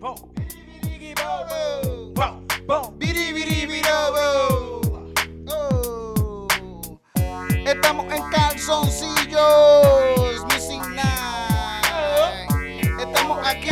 Oh. Estamos en calzoncillos, Music Night. Estamos aquí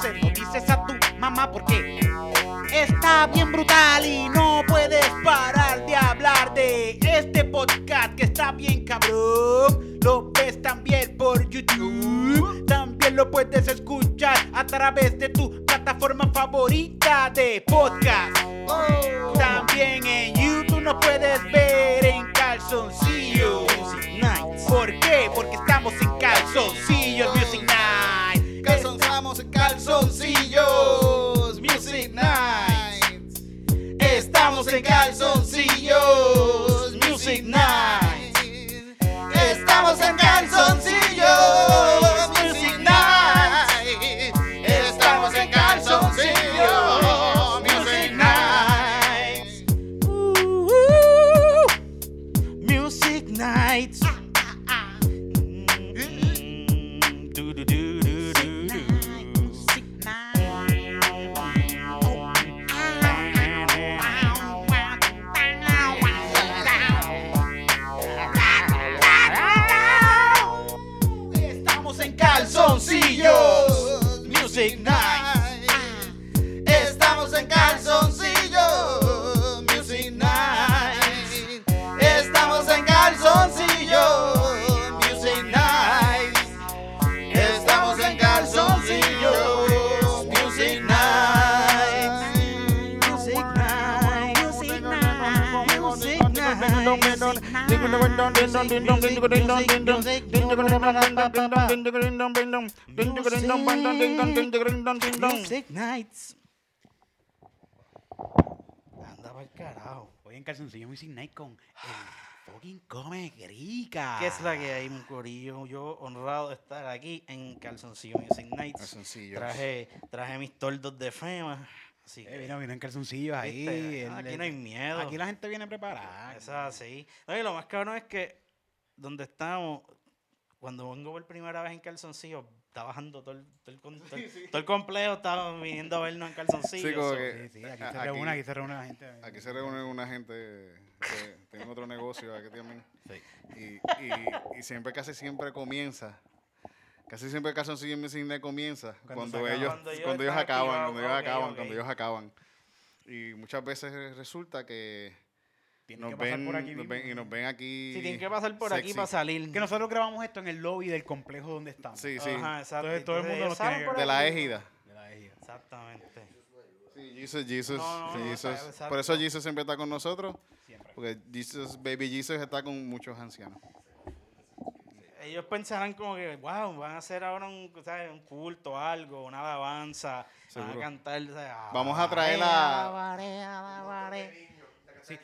se dices a tu mamá porque está bien brutal y no puedes parar de hablar de este podcast que está bien cabrón. Lo ves también por YouTube. También lo puedes escuchar a través de tu plataforma favorita de podcast. También en YouTube nos puedes ver en calzoncillos. En calzoncillos, Music Night. Estamos en calzoncillos, Music Nights. Anda pa'l carajo. Hoy en calzoncillo Music Night con el fucking come grica. ¿Qué es la que hay? Yo honrado de estar aquí en Calzoncillo Music Nights. Calzoncillos. Traje, traje mis tordos de FEMA. Así Eh, vino, vino en calzoncillos ahí. el- aquí no hay miedo. Aquí la gente viene preparada. Es así. No, y lo más cabrón es que donde estamos, cuando vengo por primera vez en calzoncillo, está bajando todo el, todo el, con- todo el- todo el complejo, está viniendo a vernos en calzoncillo. Sí, como so- que- Sí, sí, aquí A- se aquí- reúne, aquí se reúne la gente. Aquí se reúne una gente que tiene otro negocio aquí también. Sí. Y, y, y siempre, casi siempre comienza. Casi siempre Calzoncillo Music Night comienza Cuando cuando, ellos, Cuando ellos cuando ellos acaban, activados. cuando ellos Ok, acaban, ok. cuando ellos acaban. Y muchas veces resulta que Tienen nos que pasar ven, por aquí nos ven- y nos ven aquí. Sí, tienen que pasar por aquí sexy. para salir. Que nosotros grabamos esto en el lobby del complejo donde estamos. Sí, sí. Ajá, exacto. Entonces, todo el mundo nos tiene por que- De la aquí. égida. De la ejida. Exactamente. Sí, Jesus, Jesus, No, no, no, Jesus. exacto. Por eso Jesus siempre está con nosotros. Siempre. Porque Jesus, Baby Jesus está con muchos ancianos. Ellos pensarán como que, wow, van a hacer ahora un, ¿sabes? un culto, algo, una alabanza, van a cantar. ¿sabes? Vamos a traer la-. Sí.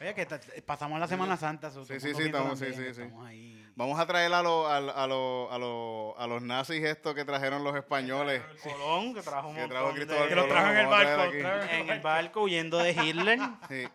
Oye, que pasamos la Semana Santa. Sí, sí, sí, estamos- sí, también, sí, sí. Estamos ahí. Vamos a traer a, los a, a, los- a, los- a los nazis estos que trajeron los españoles. Colón, que trajo un Que montón trajo de- Que los trajo en el barco. trajo en el barco huyendo de Hitler. Sí.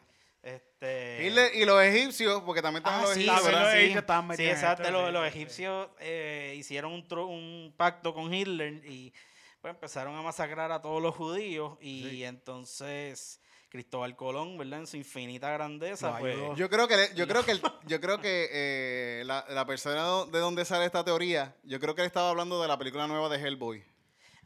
Este, Hitler y los egipcios, porque también están Ah, los sí, egipcios, los sí, egipcios estaban sí, metidos en exacto. esto, Los, sí, los sí. egipcios eh, hicieron un, tro- un pacto con Hitler y pues, empezaron a masacrar a todos los judíos y entonces Cristóbal Colón, ¿verdad? En su infinita grandeza, Lo pues. Yo creo que, yo creo que, el- yo creo que eh, la, la persona de donde sale esta teoría, yo creo que él estaba hablando de la película nueva de Hellboy.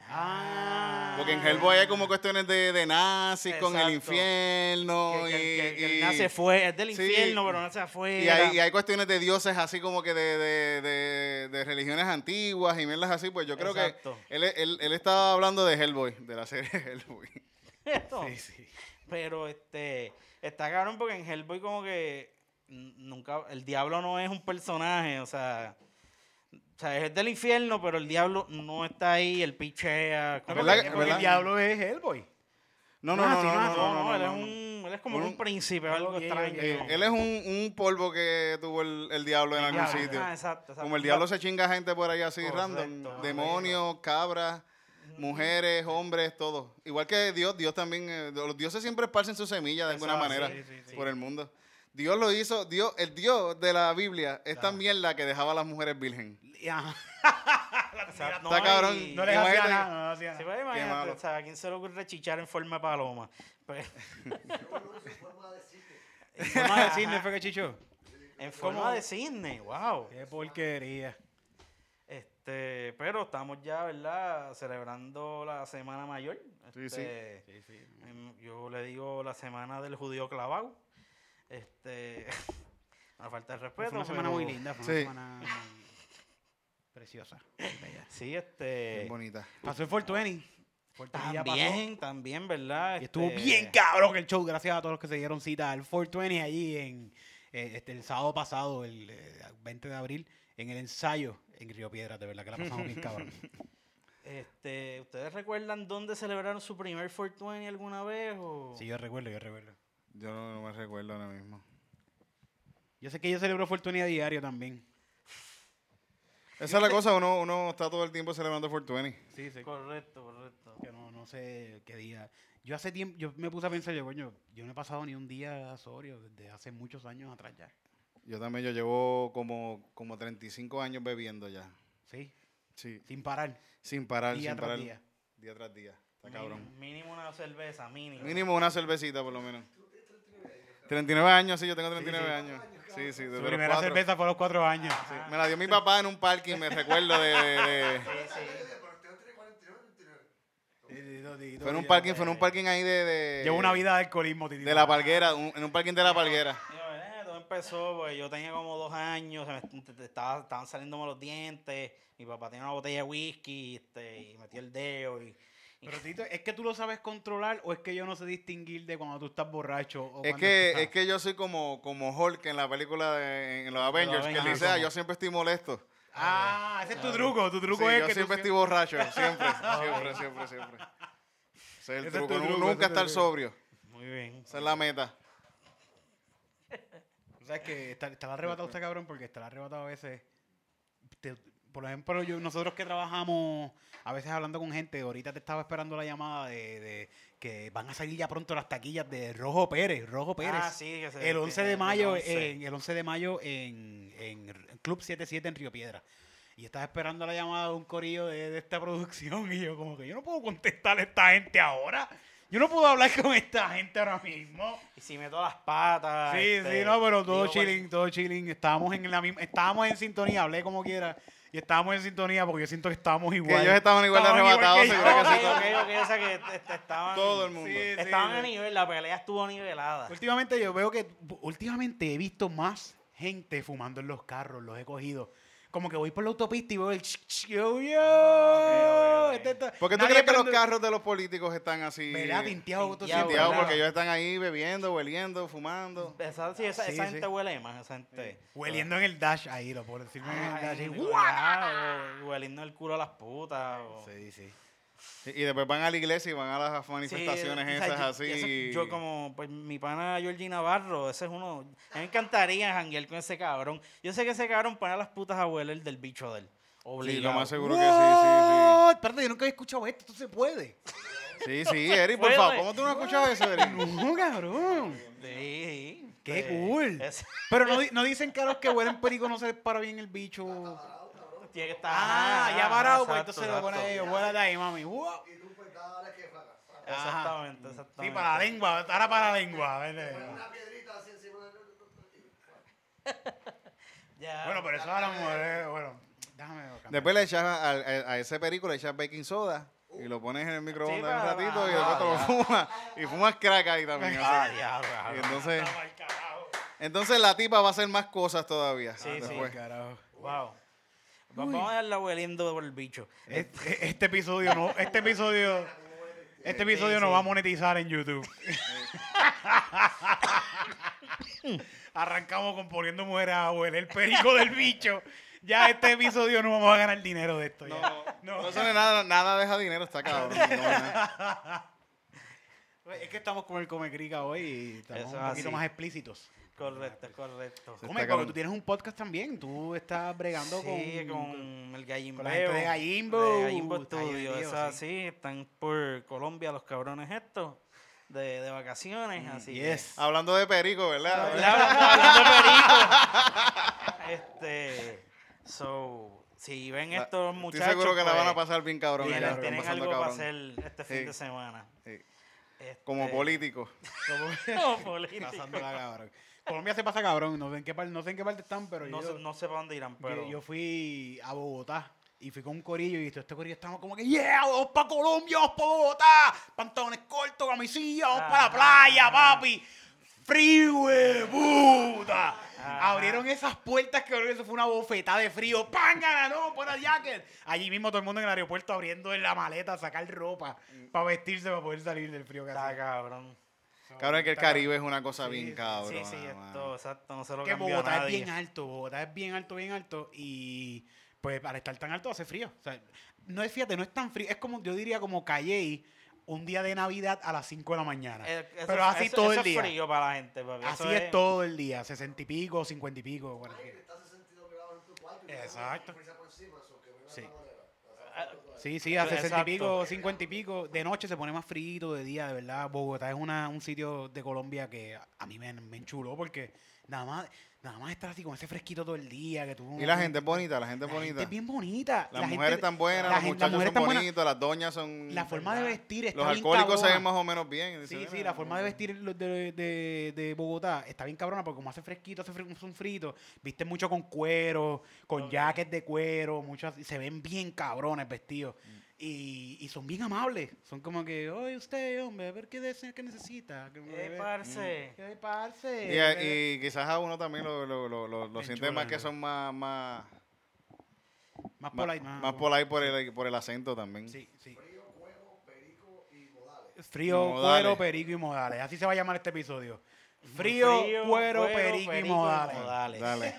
Ah. Porque en Hellboy hay como cuestiones de, de nazis con el infierno que, que- y, que- y- nace fue, es del sí, infierno, pero nace afuera. y hay, y hay cuestiones de dioses así como que de, de, de- religiones antiguas y mierdas así. Pues yo creo Exacto. que él, él, él estaba hablando de Hellboy, de la serie Hellboy. Pero, Sí, sí. pero este, está cabrón porque en Hellboy como que nunca, el diablo no es un personaje, o sea, o sea, es del infierno, pero el diablo no está ahí, el pichea. como ¿Verdad que- que- Porque verdad? el diablo es Hellboy. No, no, Ah, no, no, no, no, No, no, no, no, él, no, es no. un, él es como Un- un príncipe, algo extraño. Eh, él es un, un polvo que tuvo el, el diablo en algún diablo, sitio. Ah, exacto, exacto. Como el diablo se chinga gente por ahí así Correcto, random. Demonios, cabras, mujeres, hombres, todo. Igual que Dios, Dios también, eh, los dioses siempre esparcen su semilla de alguna Exacto, manera sí, sí, sí. por el mundo. Dios lo hizo, Dios, el Dios de la Biblia es también la que dejaba a las mujeres virgen. Ajá. Está cabrón. y- No les hacía nada, no les hacía Sí, pues, imagínate, o sea, ¿a quién se le ocurre chichar en forma de paloma? Pues, En forma de cisne fue que chichó. en forma ¿Cómo? de cisne, wow. Qué porquería. Este, pero estamos ya, ¿verdad? Celebrando la Semana Mayor. Sí, sí. Este, Sí, sí. Yo le digo la Semana del Judío Clavado. Este, una falta de respeto. Fue una semana pero- muy linda, fue Sí. una semana preciosa. bella. Sí, Bien este. bonita. Pasó el 420. 420 ya pasó. También, también, ¿verdad? Y estuvo Este, bien cabrón el show, gracias a todos los que se dieron cita al 420 allí en eh, este, el sábado pasado, el eh, 20 de abril, en el ensayo en Río Piedras, de verdad que la pasamos bien cabrón. Este, ¿Ustedes recuerdan dónde celebraron su primer 420 alguna vez? O? Sí, yo recuerdo, yo recuerdo. Yo no, no me recuerdo ahora mismo. Yo sé que yo celebro 420 a diario también. Esa es la cosa, uno, uno está todo el tiempo celebrando 420. Sí, sí. Correcto, correcto. Que no, no sé qué día. Yo hace tiempo, yo me puse a pensar, yo, coño, yo no he pasado ni un día sobrio desde hace muchos años atrás ya. Yo también, yo llevo como, como 35 años bebiendo ya. Sí, Sí, sin parar. sin parar, Día sin tras parar. día. Día tras día. Está Mínimo- cabrón. Mínimo una cerveza, mínimo. Mínimo una cervecita por lo menos. 39 años, sí, yo tengo 39 sí. años. Sí, sí, Su primera cuatro. cerveza fue a los cuatro años. Sí, Me la dio mi papá en un parking, me recuerdo de... de- de- fue en un parking, fue en un parking ahí de... de Llevo una vida de alcoholismo, titito. De la palguera, un- en un parking de la palguera. Eh, todo empezó, pues yo tenía como dos años, estaba, estaban saliéndome los dientes, mi papá tenía una botella de whisky este, y metió el dedo y... Pero Tito, ¿es que tú lo sabes controlar o es que yo no sé distinguir de cuando tú estás borracho? O Es que, estás- es que yo soy como, como Hulk en la película de en los Avengers, que él Avengers, dice, ah, como- yo siempre estoy molesto. Ah, ese es tu truco. Tu truco Sí, es yo que siempre tú estoy borracho, siempre, siempre, siempre, siempre. Ese es el Ese es tu truco, nunca estar truco. sobrio. Muy bien. Esa es la meta. O sea, es que está, está arrebatado este cabrón porque está arrebatado a veces. te- por ejemplo, yo, nosotros que trabajamos a veces hablando con gente, ahorita te estaba esperando la llamada de, de que van a salir ya pronto las taquillas de Rojo Pérez. Rojo Pérez. Ah, sí, que se- el 11 de el mayo, 11. En, el 11 de mayo en, en Club 77 en Río Piedra. Y estaba esperando la llamada de un corillo de, de esta producción y yo como que yo no puedo contestarle a esta gente ahora. Yo no puedo hablar con esta gente ahora mismo. Y si meto las patas. Sí, este, sí, no, pero todo chilling, todo chilling. Estábamos en la misma, estábamos en sintonía, hablé como quiera. Y estábamos en sintonía porque yo siento que estábamos igual. ellos estaban igual de arrebatados, que seguro yo. que sí. Ok, ok, ok, o sea que estaban... Todo el mundo. Sí, Estaban sí. a nivel, la pelea estuvo nivelada. Últimamente yo veo que, últimamente he visto más gente fumando en los carros, los he cogido. Como que voy por la autopista y veo el ch- ch- yo, yo. ok, ok. este está- ¿Por qué tú crees que los prende- carros de los políticos están así? Tinteado, Tinteados ¿verdad? porque ellos están ahí bebiendo, hueliendo, fumando. Esa, sí, esa, Sí, esa sí. gente huele más, esa gente... Hueliendo en el dash ahí, lo puedo decirme en el dash. Hueliendo el culo a las putas. o- Sí, sí. Y después van a la iglesia y van a las Sí, manifestaciones o sea, esas yo- así. yo como, pues mi pana Georgie Navarro, ese es uno. A mí me encantaría janguear con ese cabrón. Yo sé que ese cabrón pone a las putas a hueler del bicho de él. Sí, lo más seguro que sí, What? Espérate, yo nunca había escuchado esto, esto se puede. sí, sí. Sí, sí, Eric, por favor, ¿cómo tú no has escuchado eso, Eric? No, cabrón. Sí, sí. Qué cool. Pero no, no dicen que a los que huelen perico no se les para bien el bicho. Tiene que estar. Ah, ya parado, pues exacto, entonces lo pone exacto. ahí, huélate ahí, mami. Wow. Exactamente, exactamente. Sí, para la lengua, ahora para la lengua. Ya. Bueno, pero eso a las mujeres, bueno, déjame cambiar. Después le echas a, a- a ese perico, le echas baking soda y lo pones en el microondas un ratito y ah, después te lo ya. fumas. Y fumas crack ahí también. Ah, diablo, Y entonces, entonces la tipa va a hacer más cosas todavía. Sí, sí. después. Carajo. Wow. Va- Vamos a darla hueliendo por el bicho. Este, este episodio, no, este episodio, Este episodio sí. nos va a monetizar en YouTube. Arrancamos con poniendo mujeres a huele el perico del bicho. Ya este episodio no vamos a ganar dinero de esto. No, ya. no, no sale nada, nada deja dinero, está cabrón. No, no. Es que estamos con el Come Crica hoy y estamos Eso un poquito así. más explícitos. Correcto, correcto. Come, porque tú tienes un podcast también. Tú estás bregando Sí, con, con el Gallimbo. con la gente de Gallimbo. De Gallimbo Studio. Eso sí. así, están por Colombia los cabrones estos. De, de vacaciones, así. que- Yes. Hablando de perico, ¿verdad? Hablando de perico. Este. So, si ven estos muchachos. Estoy seguro que la van a pues, pasar bien cabrón. Tienen, están tienen pasando algo para cabrón. hacer este fin Sí. de semana. Sí. Este, Como político. Como político. Pasándola, cabrón. Colombia se pasa cabrón. No sé en qué, par- no sé en qué parte están, pero No, yo, sé, no sé para dónde irán, yo- pero. yo fui a Bogotá y fui con un corillo y todo este corillo estamos como que, yeah, vamos para Colombia, vamos para Bogotá. Pantalones cortos, camisilla, vamos para la playa, papi. Frío, puta. Abrieron esas puertas que eso fue una bofetada de frío. ¡Pángana, no! ¡Por el jacket! Allí mismo todo el mundo en el aeropuerto abriendo en la maleta a sacar ropa para vestirse para poder salir del frío que Está cabrón. Cabrón, es que el Está Caribe es una cosa Sí, bien cabrón. Sí, sí, esto, exacto, no se lo que Bogotá es nadie. bien alto, Bogotá es bien alto, bien alto y pues al estar tan alto hace frío. O sea, no es, fíjate, no es tan frío, es como, yo diría como Calle un día de Navidad a las 5 de la mañana. Eh, eso- Pero así eso- todo eso el día. es frío para la gente, papi. Así eso es, todo el día, 60 y pico, 50 y pico. cualquier- Exacto. Sí. Sí, sí, a Exacto. 60 y pico, 50 y pico. De noche se pone más frío, de día, de verdad. Bogotá es una, un sitio de Colombia que a mí me, me enchuló porque nada más, nada más estar así con ese fresquito todo el día. Que tú, Y la gente es bonita, la gente es La gente bonita. es bien bonita. Las La mujeres están buenas, la los muchachos son bonitos, las doñas son... La forma de vestir está Los bien alcohólicos se ven más o menos bien. Sí, "Mira, sí, la forma de vestir de, de, de Bogotá está bien cabrona porque como hace fresquito, hace fre- un frito, visten mucho con cuero, con jackets de cuero, muchos, se ven bien cabrones vestidos. Y, y son bien amables. Son como que, oye, usted, hombre, a ver qué, dese- qué necesita. Que, Eh, parce. ¿Qué parce? Y, a- y quizás a uno también lo, lo, lo, lo- siente más que son más, más, más más, polite, más, más polite por el, por el acento también. Sí, sí. Frío, Modales. cuero, perico y modales. Así se va a llamar este episodio. Frío, cuero, perico, y modales. Dale.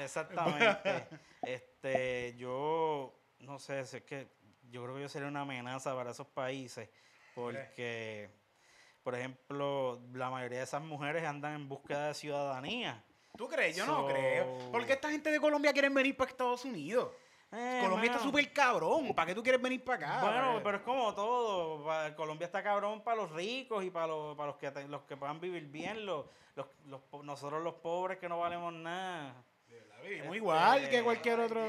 Exactamente. este, yo no sé, si es que yo creo que yo sería una amenaza para esos países porque, por ejemplo, la mayoría de esas mujeres andan en búsqueda de ciudadanía. ¿Tú crees? Yo no creo. Porque esta gente de Colombia quiere venir para Estados Unidos. Eh, Colombia está súper cabrón. ¿Para qué tú quieres venir para acá? Bueno, pero es como todo. Colombia está cabrón para los ricos y para los, para los que los que puedan vivir bien. Los, los, nosotros los pobres que no valemos nada. Vivimos igual que cualquier otro.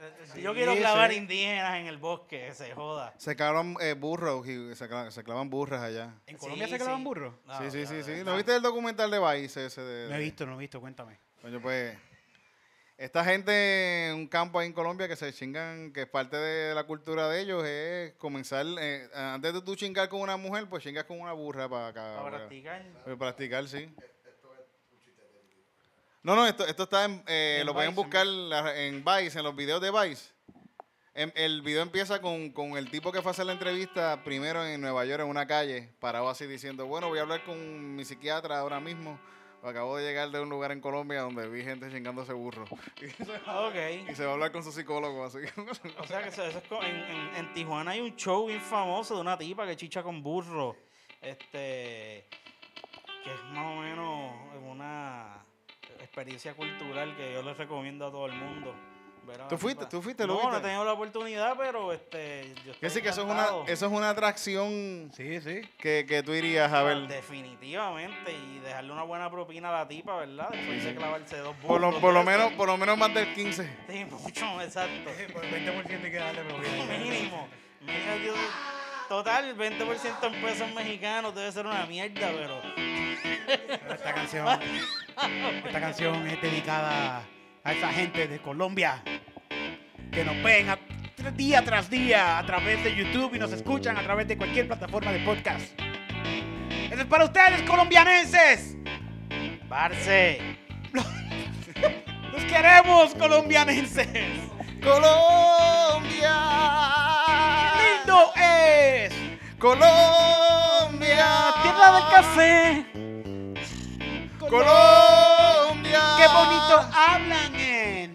Eh, Yo quiero clavar sí. indígenas en el bosque, que se joda. Se clavan eh, burros y se, cla- se clavan burras allá. ¿En Colombia Sí, se clavan sí. burros? No, sí, sí, sí, sí. ¿No viste el documental de Vice ese de, No he visto, no he visto. Cuéntame. Coño, pues, esta gente en un campo ahí en Colombia que se chingan, que es parte de la cultura de ellos, es comenzar, eh, antes de tú chingar con una mujer, pues chingas con una burra para acá. Para para- practicar. para practicar, sí. No, no, esto, esto está en, eh, En lo pueden Vice, buscar la- en Vice, en los videos de Vice. Em- el video empieza con, con el tipo que fue a hacer la entrevista primero en Nueva York, en una calle, parado así diciendo, bueno, voy a hablar con mi psiquiatra ahora mismo. Acabo de llegar de un lugar en Colombia donde vi gente chingándose burro. Ok. Y se va a hablar con su psicólogo así. O sea que eso, eso es co- en, en- en Tijuana hay un show bien famoso de una tipa que chicha con burro. Este. Que es más o menos una experiencia cultural que yo les recomiendo a todo el mundo. ¿Tú fuiste? tipa- ¿Tú fuiste? ¿Lo No, no he tenido la oportunidad, pero este. Yo Que estoy sí, que eso es, una, eso es una atracción Sí, sí. que, que tú irías a ver. Definitivamente. Y dejarle una buena propina a la tipa, ¿verdad? Después de clavarse dos. Por lo, por lo menos, por lo menos más del 15. Sí, mucho, exacto. Por el 20% hay que darle propina. Mínimo. Dios, Total, 20% en pesos mexicanos debe ser una mierda, pero. Esta canción, esta canción es dedicada a esa gente de Colombia que nos ven a- día tras día a través de YouTube y nos escuchan a través de cualquier plataforma de podcast. Eso es para ustedes, colombianenses. Barce. Los queremos, colombianenses. Colombia. Lindo es Colombia. Tierra del café. Colombia. Qué bonito hablan en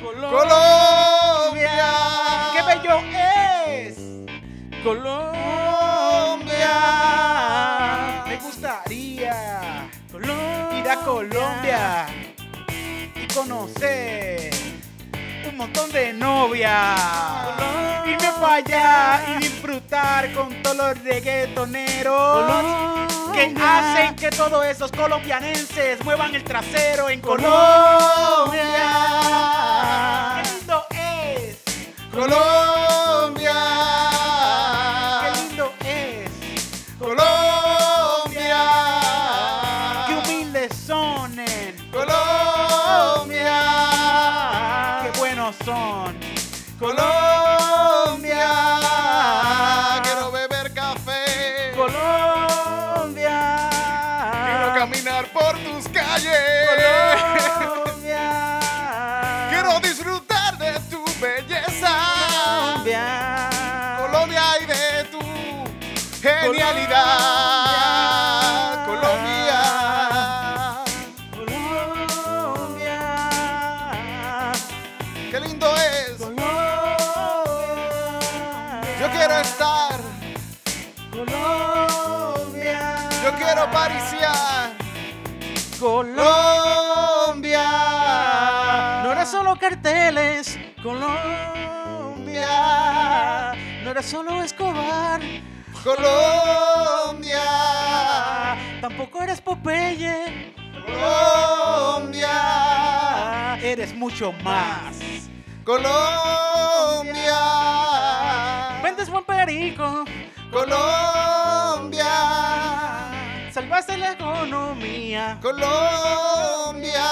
Colombia. Qué bello es. Colombia. Me gustaría Colombia. ir a Colombia y conocer un montón de novias. Irme para allá y disfrutar con todos los reggaetoneros que hacen que todos esos colombianenses muevan el trasero en Colombia. Qué lindo es. Colombia. Colombia. Colombia. Colombia. No era solo carteles. Colombia. No era solo Escobar. Colombia. Tampoco eres Popeye. Colombia. Eres mucho más. Colombia. Vendes buen perico. Colombia. Salvaste la economía. Colombia.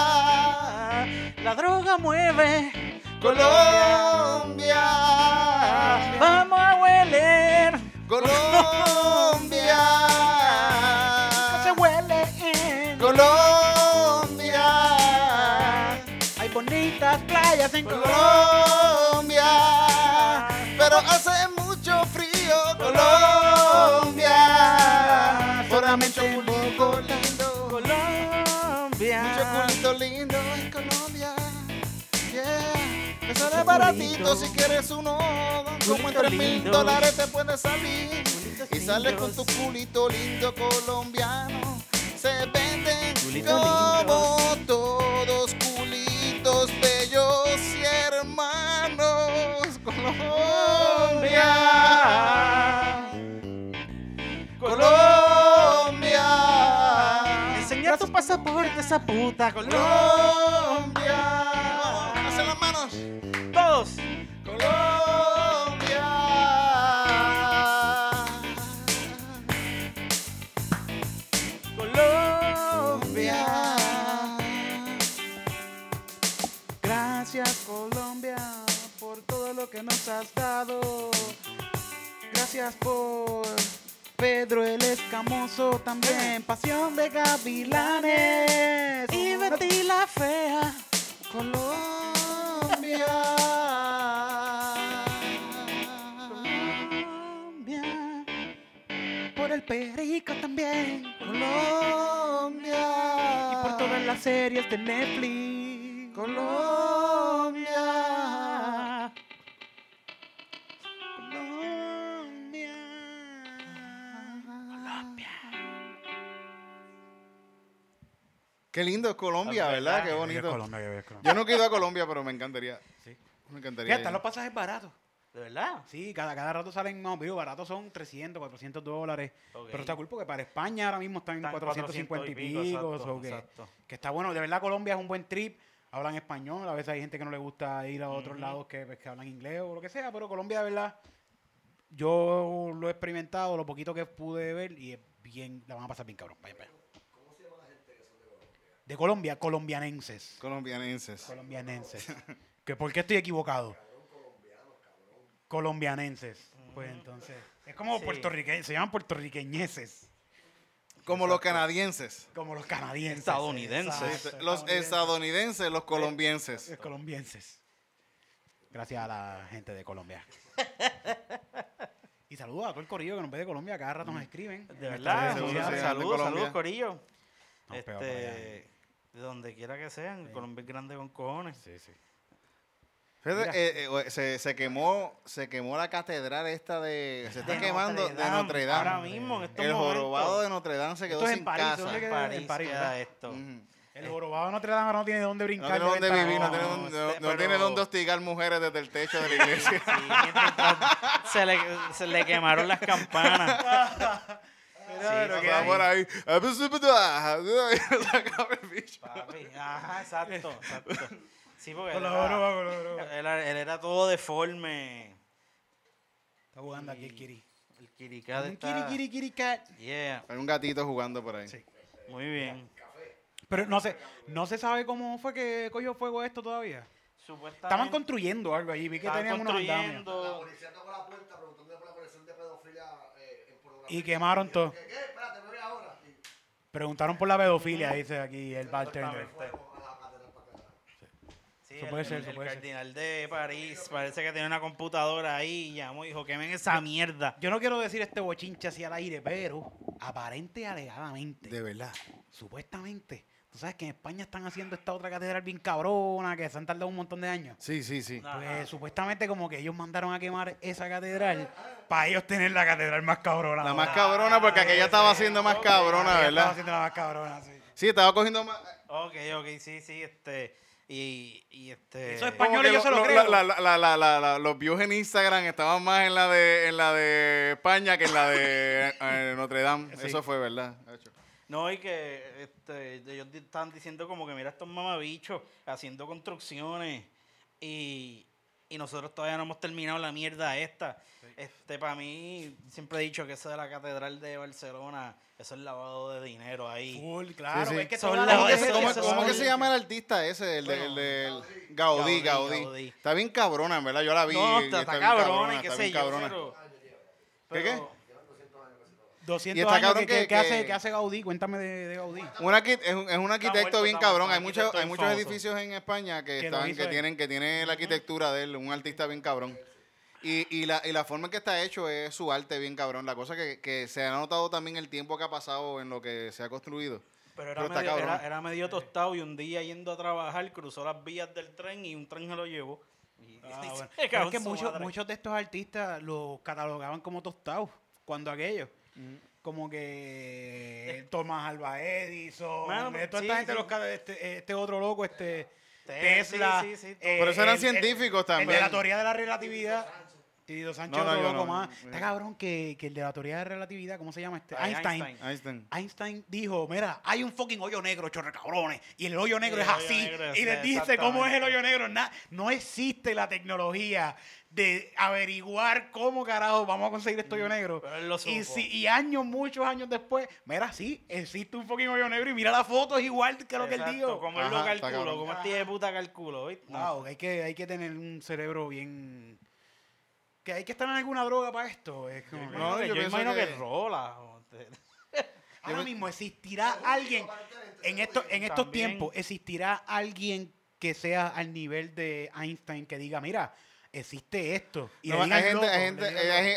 La droga mueve. Colombia. Vamos a hueler. Colombia. Se huele en. Colombia. Hay bonitas playas en Colombia. Colombia. Pero hace sale baratito si quieres uno. Como en Culito 3 mil dólares te puede salir. Y sales con tu culito lindo colombiano. Se venden como todos culitos bellos y hermanos. Colombia. Colombia. Enseña tu pasaporte esa puta. Colombia. Todos. Colombia. Colombia. Gracias Colombia por todo lo que nos has dado. Gracias por Pedro el Escamoso también. Pasión de Gavilanes. Y Betty la fea. Colombia. Colombia. Por el Perico también. Colombia. Y por todas las series de Netflix. Colombia. Colombia. Qué lindo es Colombia, ¿verdad? Qué bonito. Colombia, qué bello es Colombia. Yo nunca he ido a Colombia, pero me encantaría. Sí. Me encantaría. Fíjate, los pasajes baratos. ¿De verdad? Sí, cada, cada rato salen, no, digo, baratos son 300, 400 dólares. Pero está cool porque para España ahora mismo están en Están 450 y 400 y pico. pico, exacto, so que, exacto. que está bueno. De verdad, Colombia es un buen trip. Hablan español. A veces hay gente que no le gusta ir a otros lados que, pues, que hablan inglés o lo que sea. Pero Colombia, de verdad, yo lo he experimentado, lo poquito que pude ver y es bien, la van a pasar bien cabrón. Vaya, vaya. De Colombia, colombianenses. Colombianenses. Colombianenses. ¿Que ¿Por qué estoy equivocado? Colombianenses. Pues entonces. Es como Sí. puertorriqueños. Se llaman puertorriqueñeses. Como los canadienses. Como los canadienses. Estadounidenses. Exacto, Los estadounidenses, los colombienses. Los colombienses. Gracias a la gente de Colombia. y saludos a todo el corillo que nos ve de Colombia, cada rato nos escriben. De verdad, saludos, saludos, Colombia. Corillo. Nos pegamos por allá. Este, de donde quiera que sean, Colombia es grande con cojones. Sí, sí. Fíjate, eh, eh, se, se quemó se quemó la catedral esta de se está De quemando Notre de Dame, Notre Ahora Dame mismo, en estos el momentos. jorobado de Notre Dame se quedó Esto es en sin París, casa ¿dónde En queda? París, en París, esto. El jorobado de Notre Dame no tiene dónde no brincar. tiene de dónde vivir no tiene No, dónde- este, no- no tiene pero- dónde hostigar mujeres desde el techo de la iglesia Sí, se, le, se le quemaron las campanas. Sí, que por ahí Sacaba el bicho. Papi, Ajá, exacto, exacto. Sí, porque él era, él era- él era todo deforme. Está jugando aquí el Kiri. El Kirikat está... Kiri, Kiri, Kiri Cat. Yeah, hay un gatito jugando por ahí Sí. muy bien. Pero no sé, no se sabe cómo fue que cogió fuego esto todavía. Supuestamente Estaban construyendo algo allí, vi que tenían unos andamios. La construyendo... policía tocó la puerta preguntando por la colección de pedofilia eh, en pornografía. Y quemaron todo. Preguntaron por la pedofilia, dice aquí el bartender. Sí, Eso el, ser, eso el puede ser. cardinal de París parece que tiene una computadora ahí y llamó y dijo, quemen esa mierda. Yo no quiero decir este bochinche así al aire, pero aparente y alegadamente, de verdad supuestamente, tú sabes que en España están haciendo esta otra catedral bien cabrona, que se han tardado un montón de años. sí sí sí Ajá. Pues supuestamente como que ellos mandaron a quemar esa catedral para ellos tener la catedral más cabrona. la más cabrona porque aquella estaba haciendo más cabrona Aquella estaba verdad haciendo la más cabrona, sí. sí estaba cogiendo más Ok, ok, sí, sí, este... Y, y este... Eso es Como Español, que yo lo- se lo lo- creo. la- la- la- la- la- la- los views en Instagram estaban más en la de en la de España que en la de eh, Notre Dame. Sí. Eso fue verdad. de hecho. No, y que este, ellos estaban diciendo como que mira estos mamabichos haciendo construcciones y, y nosotros todavía no hemos terminado la mierda esta. Este, para mí, siempre he dicho que eso de la catedral de Barcelona, eso es lavado de dinero ahí. Full, claro, Sí, sí. es que Son la- ¿Cómo, que eso- se, cómo- que se llama el artista ese? El, de- el del Gaudí, Gaudí, Gaudí, Gaudí. Está bien cabrona, en verdad. Yo la vi. no, está, está está bien cabrón, y qué sé yo, cabrona. pero... ¿Qué, qué? Pero- 200 Y está años cabrón que, que- que- que hace, que- hace Gaudí, cuéntame de, de Gaudí. Un arqui- es, un, es un arquitecto muerto, bien está cabrón. muerto, Hay un muchos, arquitecto hay muchos famoso. edificios en España que, Que lo están, hizo que él. tienen que tiene la arquitectura de él, un artista bien cabrón. Y, y, la, y la forma en que está hecho es su arte bien cabrón. La cosa que, que se ha notado también el tiempo que ha pasado en lo que se ha construido. Pero era, Pero está medio, cabrón. era, era medio tostado y un día yendo a trabajar cruzó las vías del tren y un tren se lo llevó. Y, Ah, y bueno. Pero es que en su muchos, madre. muchos de estos artistas los catalogaban como tostados cuando aquellos. Como que Tomás Alba Edison, eh, toda sí, esta gente, sí. los este, este otro loco, este Te- Tesla. sí, sí, sí, eh, Pero esos eran el- el- científicos El también. de la teoría de la relatividad. Dos Sánchez No, no, otro loco no. más. Está cabrón que, que el de la teoría de la relatividad, ¿cómo se llama este? Ay, Einstein. Einstein. Einstein. Einstein. dijo, mira, hay un fucking hoyo negro, chorre cabrones, y el hoyo negro el es hoyo así. negro y les dice cómo es el hoyo negro. Na- no existe la tecnología de averiguar cómo carajo vamos a conseguir este hoyo negro. Mm, lo Y, si, y años, muchos años después, mira, sí, existe un fucking hoyo negro y mira la foto, es igual que lo que él dijo. Como él lo calculó, como este de puta calculó, ¿viste? Wow, hay que, hay que tener un cerebro bien... Que hay que estar en alguna droga para esto. Es como- No, No, yo, yo imagino que, que- rola. Ahora mismo existirá alguien en estos en estos También. tiempos existirá alguien que sea al nivel de Einstein que diga mira existe esto y No, hay gente, loco, hay, gente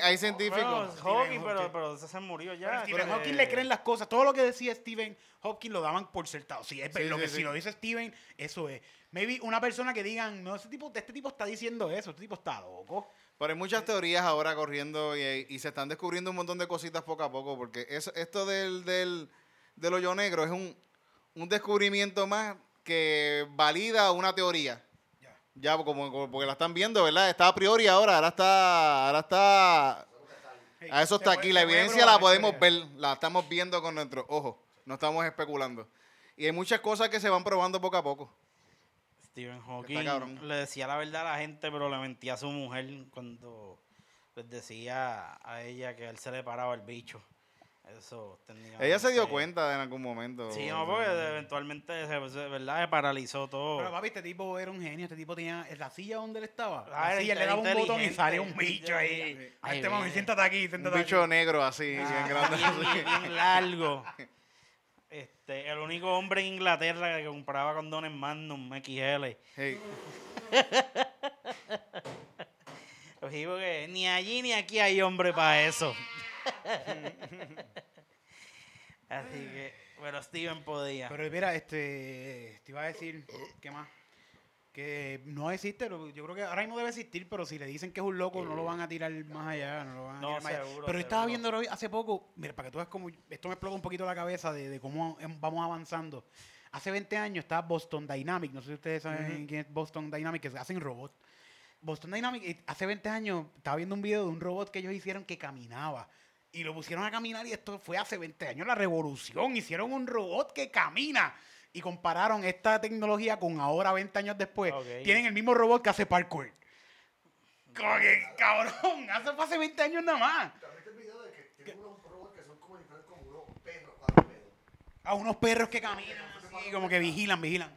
hay, científicos. Bueno, Hawking, pero, Hawking. pero se murió ya. Pero Stephen Hawking le creen las cosas todo lo que decía Stephen Hawking lo daban por sentado si es Sí, lo sí, que sí. si lo dice Stephen eso es maybe una persona que digan no ese tipo este tipo está diciendo eso este tipo está loco Pero hay muchas teorías ahora corriendo y, y se están descubriendo un montón de cositas poco a poco, porque eso, esto del, del, del hoyo negro es un, un descubrimiento más que valida una teoría. Ya. Como, como- porque la están viendo, ¿verdad? Está a priori ahora, ahora está, ahora está, a eso está aquí. La evidencia la podemos ver, la estamos viendo con nuestros ojos, no estamos especulando. Y hay muchas cosas que se van probando poco a poco. Stephen Hawking le decía la verdad a la gente, pero le mentía a su mujer cuando les decía a ella que a él se le paraba el bicho. Eso Ella se dio cuenta en algún momento. Sí, no, porque eventualmente se, se- ¿verdad? se paralizó todo. Pero papi, este tipo era un genio, este tipo tenía en la silla donde él estaba. Ah, la era silla, le daba un botón y inteligente. salía un bicho ahí. Ay, este mami, siéntate aquí, Un siéntate bicho aquí. negro así, bien Ah, grande. bien, así. bien- bien largo. Este, el único hombre en Inglaterra que compraba condones Magnum XL. Hey, Sí, porque ni allí ni aquí hay hombre para eso. Así que, bueno, Steven podía. Pero mira, este, te iba a decir, ¿qué más? Que no existe, yo creo que ahora mismo debe existir, pero si le dicen que es un loco, no lo van a tirar más allá, no lo van a No, tirar más allá. seguro, Pero estaba seguro. viendo hoy hace poco, mira, para que tú veas cómo, esto me explota un poquito la cabeza de, de cómo em- vamos avanzando. Hace 20 años estaba Boston Dynamic, no sé si ustedes saben quién es Boston Dynamic, que hacen robots. Boston Dynamic, eh, hace 20 años estaba viendo un video de un robot que ellos hicieron que caminaba. Y lo pusieron a caminar y esto fue hace 20 años la revolución. Hicieron un robot que camina. Y compararon esta tecnología con ahora 20 años después. Tienen el mismo robot que hace parkour. Como que, cabrón, hace, hace 20 años nada más. También video de que tienen unos robots que son como diferentes, como unos perros, cuadrúpedos. A unos perros que caminan así, como que vigilan, vigilan.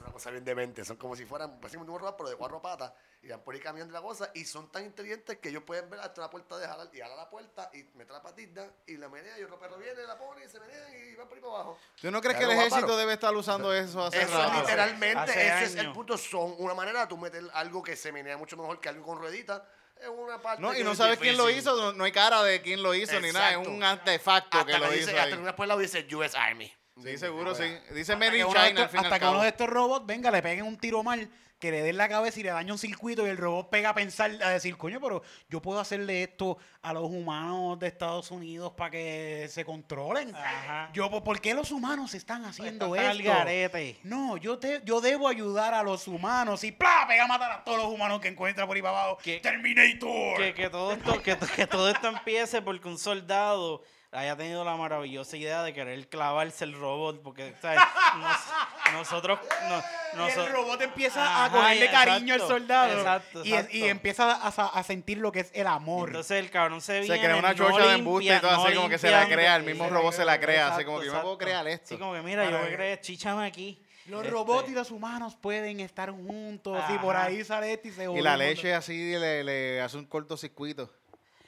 Más una cosa bien demente. Son como si fueran, básicamente un robot, pero de cuatro patas. Y van por ahí caminando la cosa. Y son tan inteligentes que ellos pueden ver hasta la puerta de jalar. Y jalar la puerta y meter la patita. Y la menea. Y otro perro viene, la pone y se menea. Y van por ahí para abajo. ¿Tú no crees que el ejército debe estar usando eso hace Eso rato? literalmente, Hace ese es el punto. Son una manera de tú meter algo que se menea mucho mejor que algo con ruedita. Es una parte. No, y que no es sabes quién lo hizo, no, no hay cara de quién lo hizo ni nada, es un artefacto Hasta que lo dice, hizo hasta ahí. en una escuela dice US Army. Sí, seguro, sí. Dice Hasta Made in uno de China, al fin hasta que uno de estos robots venga, le peguen un tiro mal, que le den la cabeza y le dañe un circuito y el robot pega a pensar, a decir, coño, pero yo puedo hacerle esto a los humanos de Estados Unidos para que se controlen. Ajá. Yo, ¿por qué los humanos están haciendo al esto? garete. No, yo, te, yo debo ayudar a los humanos y ¡plá! pega a matar a todos los humanos que encuentra por ahí para abajo. Que- ¡Terminator! Que, que todo esto, que, que todo esto empiece porque un soldado haya tenido la maravillosa idea de querer clavarse el robot. Porque, ¿sabes? Nos- nosotros. no- y el robot empieza a Ajá, cogerle exacto, cariño al soldado. exacto, y, es- exacto. y empieza a, a sentir lo que es el amor. Entonces el cabrón se viene. Se crea una no chocha de embuste y todo no así como que se la crea, el mismo robot se la crea, así como que yo me puedo crear esto. Sí, como que mira, yo Para me que- creé, chíchame aquí. Los Este, robots y los humanos pueden estar juntos y por Ajá. ahí sale este y se Y la leche así le, le hace un cortocircuito.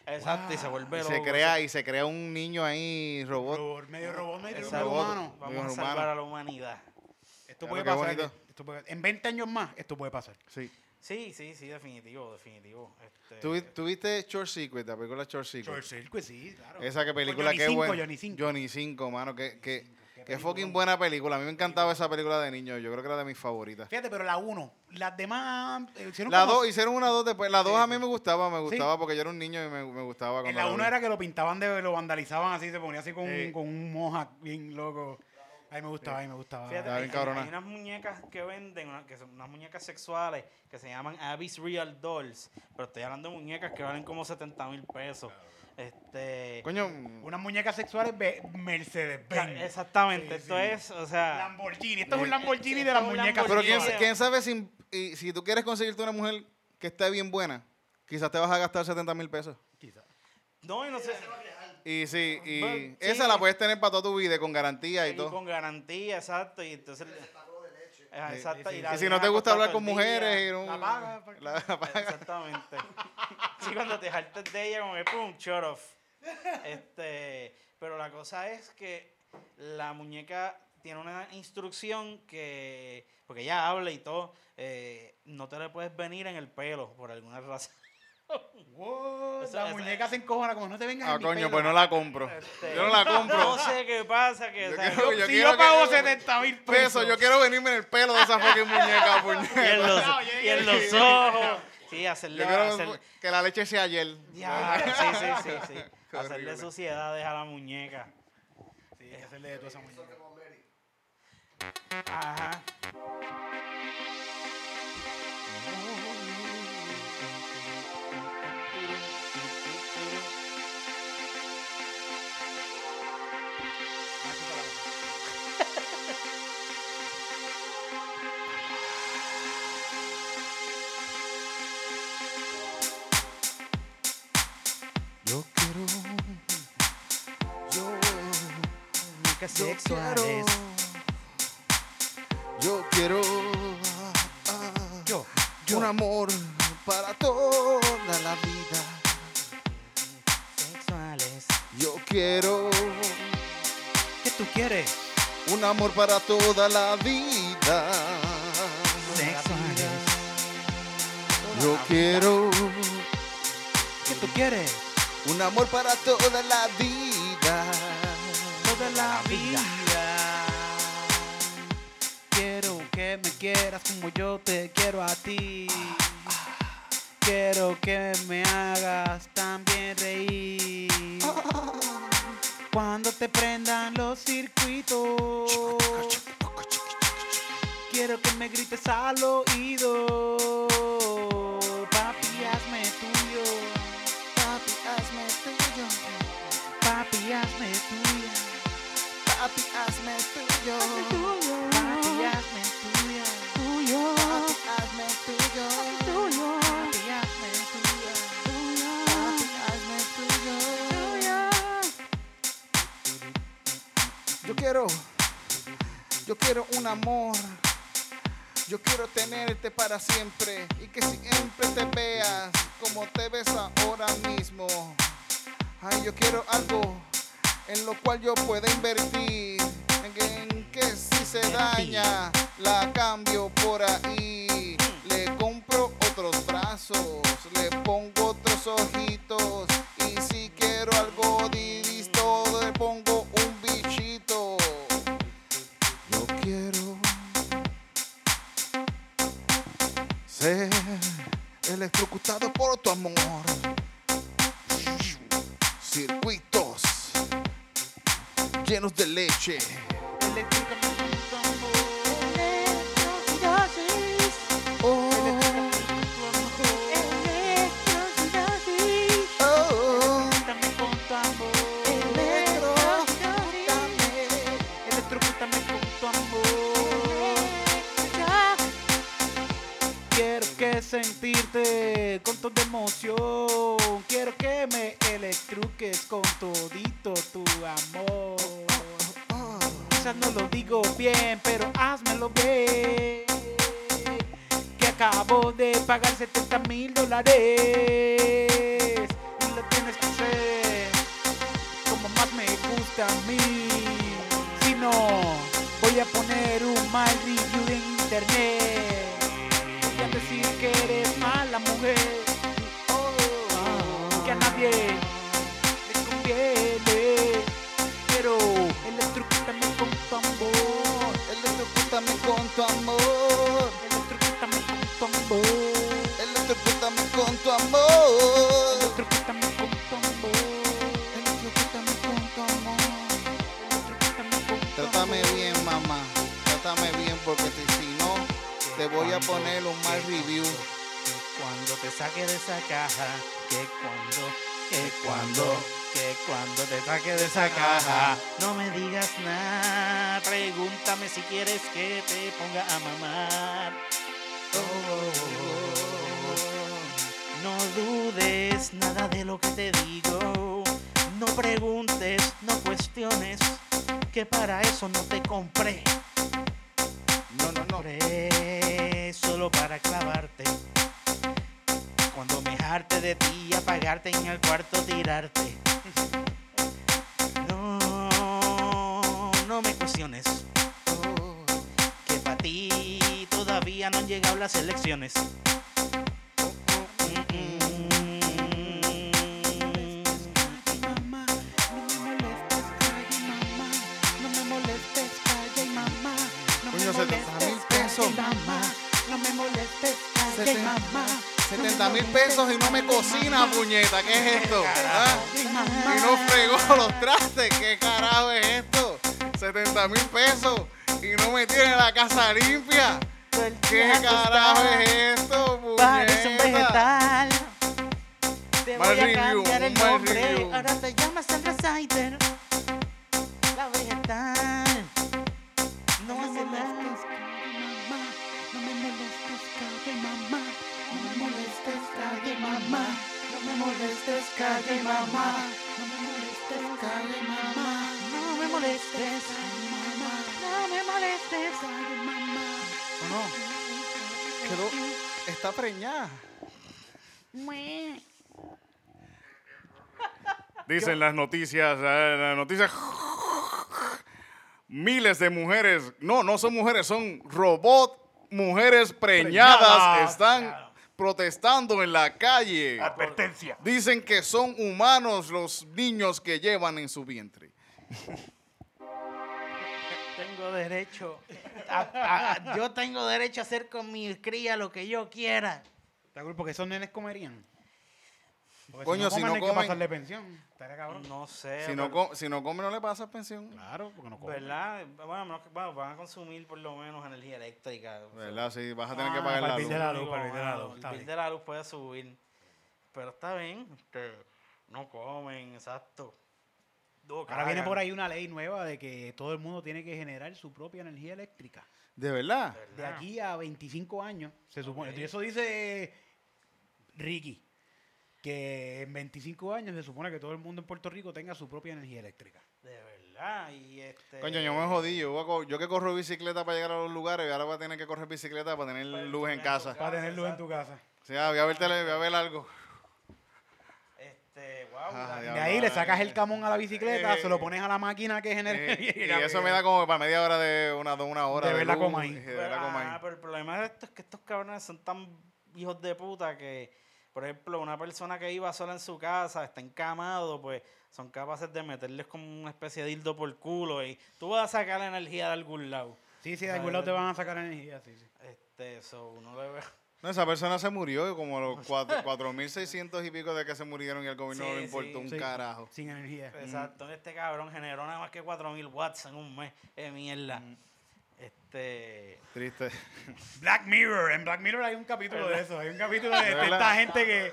Exacto, y se vuelve Y loco. se crea, y se crea un niño ahí, robot. Robot, medio robot, medio Exacto. humano. Vamos Medio a salvar humano. a la humanidad. Esto Claro, puede pasar. esto puede- en 20 años más, esto puede pasar. Sí. Sí, sí, sí, definitivo, definitivo. Este, ¿Tú, vi- tú viste Short Secret, la película Short Secret? Short Circuit, sí, claro. Esa que película Johnny que es Cinco, buena. Johnny Cinco. Johnny 5, mano. Que, que, Qué fucking buena película. A mí me encantaba esa película de niño. Yo creo que era de mis favoritas. Fíjate, pero la 1, las demás eh, hicieron La como- 2, hicieron una 2 después. La 2 Sí, a mí me gustaba, me gustaba porque yo era un niño y me, me gustaba En la la 1 vi. era que lo pintaban de, lo vandalizaban así, se ponía así con, Sí. un, con un moja bien loco. A mí me gustaba, a mí me gustaba. Fíjate, hay, hay unas muñecas que venden, una- que son unas muñecas sexuales, que se llaman Abby's Real Dolls. Pero estoy hablando de muñecas que valen como 70 mil pesos. Este. Coño, Unas muñecas sexuales be- Mercedes ca- Benz. Exactamente, Sí, esto sí. es, o sea. Lamborghini. Esto es un Eh, Lamborghini de las muñecas pero quién, sabe si, y si tú quieres conseguirte una mujer que esté bien buena, quizás te vas a gastar 70 mil pesos. Quizá. No, y no sé. Y sí, y Bueno, esa sí. la puedes tener para toda tu vida y con garantía y Y todo. con garantía, exacto. Y entonces. Ajá, Sí, exacto, Y si no te gusta hablar con mujeres, y no- La paga, la paga. Exactamente. Sí, cuando te hartas de ella, como que pum, shut off. Este, pero la cosa es que la muñeca tiene una instrucción que, porque ella habla y todo, eh, no te le puedes venir en el pelo por alguna razón. Wow, Eso- la eso- muñeca se encojona como no te vengas Ah, coño, pelo. pues no la compro. Este, Yo no la compro. No sé qué pasa, que Yo o sea, quiero- yo si quiero yo pago que- 70 mil Peso, pesos. yo quiero venirme en el pelo de esa fucking muñeca, y en los, y en los ojos. Sí, hacerle, Yo quiero hacer- que la leche sea ayer. Ya, sí, sí, sí, sí. Hacerle suciedades a la muñeca. Sí, hacerle de toda esa muñeca. Ajá. Yo quiero. Yo. Muñecas Yo quiero. Yo quiero. ah, Yo, Un amor para toda la vida. Sexuales. Yo quiero ¿qué tú quieres? un amor para toda la vida. Sexuales. Yo quiero tú quieres? Un amor para toda la vida. toda la vida. Quiero que me quieras como yo te quiero a ti. Quiero que me hagas también reír. Cuando te prendan los circuitos. Quiero que me grites al oído. Papi, hazme tuyo. Papi, hazme tuya. Papi, hazme tuyo. Papi, hazme tuya. Papi, hazme tuyo. Papi, hazme tuya. Papi, hazme tuyo. Yo quiero, yo quiero un amor. Yo quiero tenerte para siempre y que siempre te veas como te ves ahora mismo. Ay, yo quiero algo en lo cual yo pueda invertir. En que, si se daña, la cambio por ahí. Le compro otros brazos, le pongo otros ojitos. Y si quiero algo distinto, le pongo un bichito. Yo quiero ser electrocutado por tu amor. Circuitos llenos de leche. Oh, oh, Electrocútame con tu amor. electrocútame. Electrocútame con tu amor. Quiero que sentirte con toda emoción. Quiero que me electruques con todito pero házmelo ver. Que acabo de pagar 70 mil dólares. Y lo tienes que hacer como más me gusta a mí. Si no, voy a poner un mal review en internet. Voy a decir que eres mala mujer. Que a nadie poner un mal review. Cuando te saque de esa caja, que cuando, que cuando, que cuando te saque de esa caja, no me digas nada, pregúntame si quieres que te ponga a mamar. No dudes nada de lo que te digo, no preguntes, no cuestiones, que para eso no te compré. No, no, compré solo para clavarte. Cuando me jarte de ti, apagarte en el cuarto, tirarte. No, no me cuestiones. Que para ti todavía no han llegado las elecciones. Pesos. No me molestes, calla y Setenta- mamá. 70 mil pesos y no me cocina, puñeta. ¿Qué es esto? ¿Ah? Y no fregó los trastes. ¿Qué carajo es esto? 70 mil pesos y no me tiene la casa limpia. ¿Qué carajo es esto, Parece un vegetal. Te voy a cambiar el nombre. Ahora te llamas Sandra Saiter. La vegetal. No hace nada. Molestes, calla y mamá. No me molestes, calla y mamá. No me molestes. Calla y mamá. No me molestes. Calla y mamá. ¿O no? Quedó, está preñada. Dicen las noticias, eh, las noticias. Miles de mujeres, no, no son mujeres, son robot mujeres preñadas, Preñadas. están protestando en la calle. Advertencia. Dicen que son humanos los niños que llevan en su vientre. Tengo derecho. a- a- yo tengo derecho a hacer con mi cría lo que yo quiera. ¿Está cool? Porque esos nenes comerían. Porque Coño, si comen, no hay que comen- pasarle pensión. Estaría cabrón. No sé. Si no, pero- co- si no come, no le pasas pensión. Claro, porque no comen. ¿Verdad? Bueno, van a consumir por lo menos energía eléctrica. o sea, ¿Verdad? Sí, vas a tener Ah, que pagar para la el bill luz. de la luz, para el bill de la luz, El bill de la luz puede subir. Pero está bien. este, no comen, exacto. No Ahora viene por ahí una ley nueva de que todo el mundo tiene que generar su propia energía eléctrica. ¿De verdad? De aquí a 25 años, se supone. Y eso dice Ricky. Que en 25 años se supone que todo el mundo en Puerto Rico tenga su propia energía eléctrica. De verdad. Y este. Coño, yo me jodí. Yo, voy a co- yo que corro bicicleta para llegar a los lugares, y ahora voy a tener que correr bicicleta para tener Para luz en casa. Para tener luz en tu casa. O sea, voy a ver tele, voy a ver algo. Este, wow. Ah. De ahí le sacas el camón a la bicicleta, Eh, se lo pones a la máquina que genera Eh, energía. y eso me da como para media hora de una, de una hora. De verla como ahí. Pero, como ahí. ah, pero el problema de esto es que estos cabrones son tan hijos de puta que, por ejemplo, una persona que iba sola en su casa, está encamado, pues son capaces de meterles como una especie de dildo por culo y tú vas a sacar la energía de algún lado. Sí, sí, de algún lado te van a sacar energía, sí, sí. Este, eso, uno le ve. No, esa persona se murió como a los cuatro- 4.600 y pico de que se murieron y el gobierno no le importó sí. un Sí, carajo. Sin energía. Exacto, este cabrón generó nada más que 4000 watts en un mes de mierda. Este. Triste. Black Mirror, en Black Mirror hay un capítulo de eso, hay un capítulo de, de verdad? esta gente que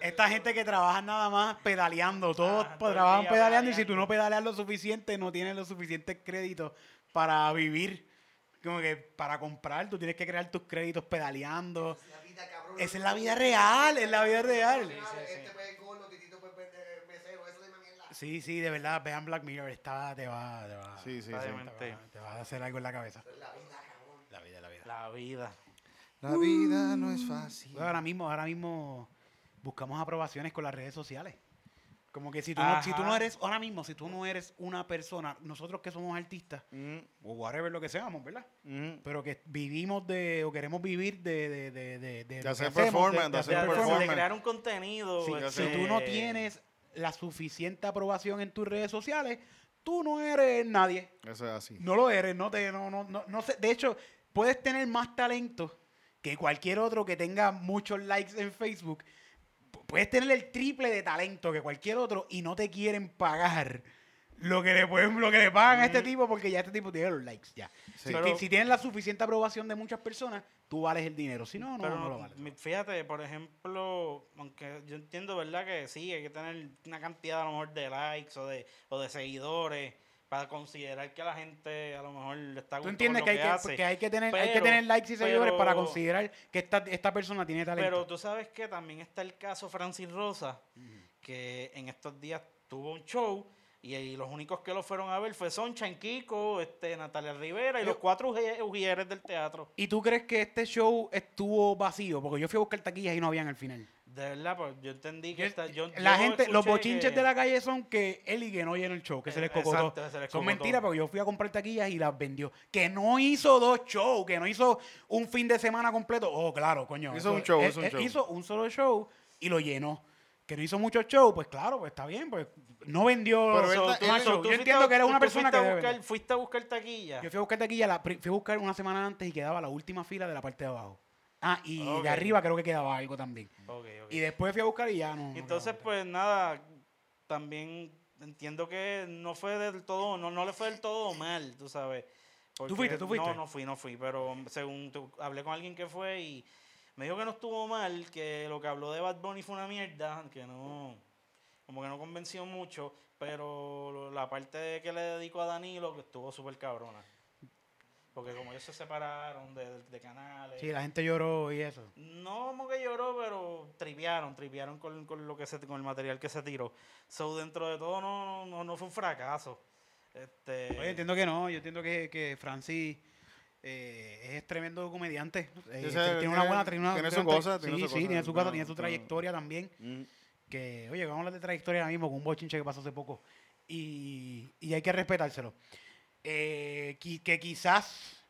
esta gente que trabaja nada más pedaleando, todos Ah, trabajan día pedaleando y si tú no pedaleas lo suficiente, no tienes los suficientes créditos para vivir, como que para comprar, tú tienes que crear tus créditos pedaleando. La vida, cabrón. Esa es la vida real, es la vida real. Este titito pues vende mesero, eso de mierda. Sí, sí, de verdad, vean Black Mirror, está, te va, te va, Sí, sí, sí. Te va, te va a hacer algo en la cabeza. La vida, cabrón. La vida, la vida. La vida. La vida no es fácil. Ahora mismo, ahora mismo buscamos aprobaciones con las redes sociales. Como que si tú, no, si tú no eres, ahora mismo, si tú no eres una persona, nosotros que somos artistas, Mm, o whatever lo que seamos, ¿verdad? mm. Pero que vivimos de, o queremos vivir de, de, de, de, de hacer performance, de De, hacer de- de performance. crear un contenido. Este, si tú no tienes la suficiente aprobación en tus redes sociales, tú no eres nadie. Eso es así. No lo eres, no te, no, no, no, no sé. De hecho, puedes tener más talento que cualquier otro que tenga muchos likes en Facebook. Pu- Puedes tener el triple de talento que cualquier otro y no te quieren pagar lo que le pueden, lo que le pagan a este tipo porque ya este tipo tiene los likes ya. Sí. Si, Pero- si tienes la suficiente aprobación de muchas personas, tú vales el dinero. Si no, no, Pero lo vales. fíjate, por ejemplo, aunque yo entiendo, ¿verdad? Que sí, hay que tener una cantidad a lo mejor de likes o de, o de seguidores para considerar que a la gente a lo mejor le está Tú gustando entiendes lo que hay que, hace. que hay que tener, hay que Pero- tener likes y seguidores para pero- considerar que esta, esta persona tiene talento. Pero tú sabes que también está el caso Francis Rosa, que en estos días tuvo un show y, y los únicos que lo fueron a ver fue Soncha, Kiko, este, Natalia Rivera y Yo- los cuatro uji- ujieres del teatro. ¿Y tú crees que este show estuvo vacío? Porque yo fui a buscar taquillas y no habían al final. De verdad, pues yo entendí que Yo- está- yo- la yo gente, los bochinches que- de la calle son que él y que no llenó el show, que se les cocotó. exacto, se les son mentiras porque yo fui a comprar taquillas y las vendió. Que no hizo dos shows, que no hizo un fin de semana completo. Oh, claro, coño. Hizo un show, él- hizo un show. hizo un solo show y lo llenó. Que no hizo muchos shows, pues claro, pues está bien, pues no vendió Pero So, él- tú- shows. so, tú Yo entiendo a- que eres tú- una tú persona que fuiste a debe buscar, fuiste a buscar taquilla. Yo fui a buscar taquilla, la, fui a buscar una semana antes y quedaba la última fila de la parte de abajo. Ah, y de arriba creo que quedaba algo también. Y después fui a buscar y ya no. Entonces, pues nada, también entiendo que no fue del todo, no, no le fue del todo mal, tú sabes. Porque- fuiste, tú fuiste? No, no fui, no fui, pero según tu- hablé con alguien que fue y me dijo que no estuvo mal, que lo que habló de Bad Bunny fue una mierda, que no, como que no convenció mucho, pero la parte de que le dedico a Danilo, que estuvo súper cabrona. Porque como ellos se separaron de, de canales. Sí, la gente lloró y eso. No como que lloró, pero tripearon, tripearon con, con lo que se, con el material que se tiró. So dentro de todo no, no, no fue un fracaso. Este, Oye, entiendo que no, yo entiendo que, que Francis eh, es tremendo comediante. Eh, tiene una buena tiene una- tiene su cosa, tiene sí, su sí, cosa, tiene su tiene su trayectoria también. Mm. Que, oye, vamos a hablar de trayectoria ahora mismo con un bochinche que pasó hace poco. Y, y hay que respetárselo. Eh, que quizás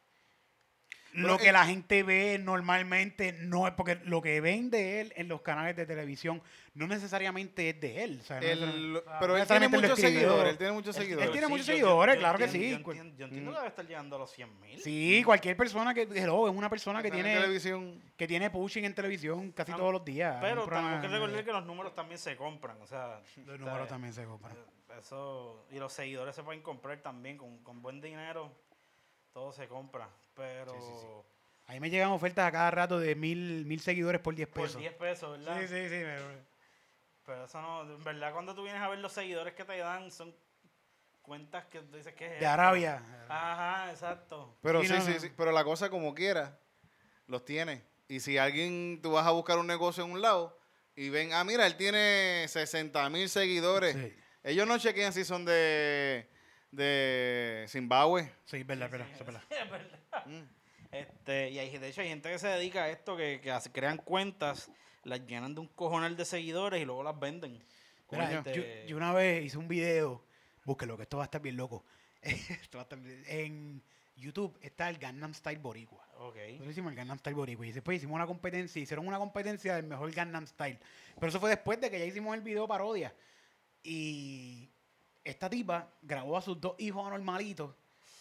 lo que la gente ve normalmente no es porque lo que ven de él en los canales de televisión no necesariamente es de él. o sea, El- necesariamente- pero él tiene muchos seguidores. Él tiene muchos Él- él seguidores. tiene muchos yo- seguidores, yo claro que sí. Yo entiendo, yo entiendo que debe estar llegando a los 100 mil. Sí, cualquier persona que hello, es una persona que tiene televisión. que tiene pushing en televisión casi todos los días. Pero tenemos que recordar que los números también se compran. O sea, los números también se compran. Eso, y los seguidores se pueden comprar también con, con buen dinero. Todo se compra. Pero Ahí me llegan ofertas a cada rato de mil, mil seguidores por 10 por pesos. 10 pesos, ¿verdad? Sí, sí, sí. pero- Pero eso no, en verdad cuando tú vienes a ver los seguidores que te dan son cuentas que dices que es De esto? Arabia. Ajá, exacto. Pero Sí, sí, no, sí, no. sí. Pero la cosa como quiera, los tiene. Y si alguien, tú vas a buscar un negocio en un lado y ven, ah, mira, él tiene 60 mil seguidores. Sí, Ellos no chequean si son de, de Zimbabue. sí, es verdad, es verdad, es verdad. Es verdad. Este, y hay, de hecho hay gente que se dedica a esto, que, que hace- crean cuentas, las llenan de un cojonal de seguidores y luego las venden. Mira, Este, yo, yo una vez hice un video, búsquelo, que esto va a estar bien loco. Esto va a estar bien- en YouTube está el Gangnam Style Boricua. Ok. Nosotros hicimos el Gangnam Style Boricua y después hicimos una competencia, hicieron una competencia del mejor Gangnam Style. Pero eso fue después de que ya hicimos el video parodia. Y esta tipa grabó a sus dos hijos anormalitos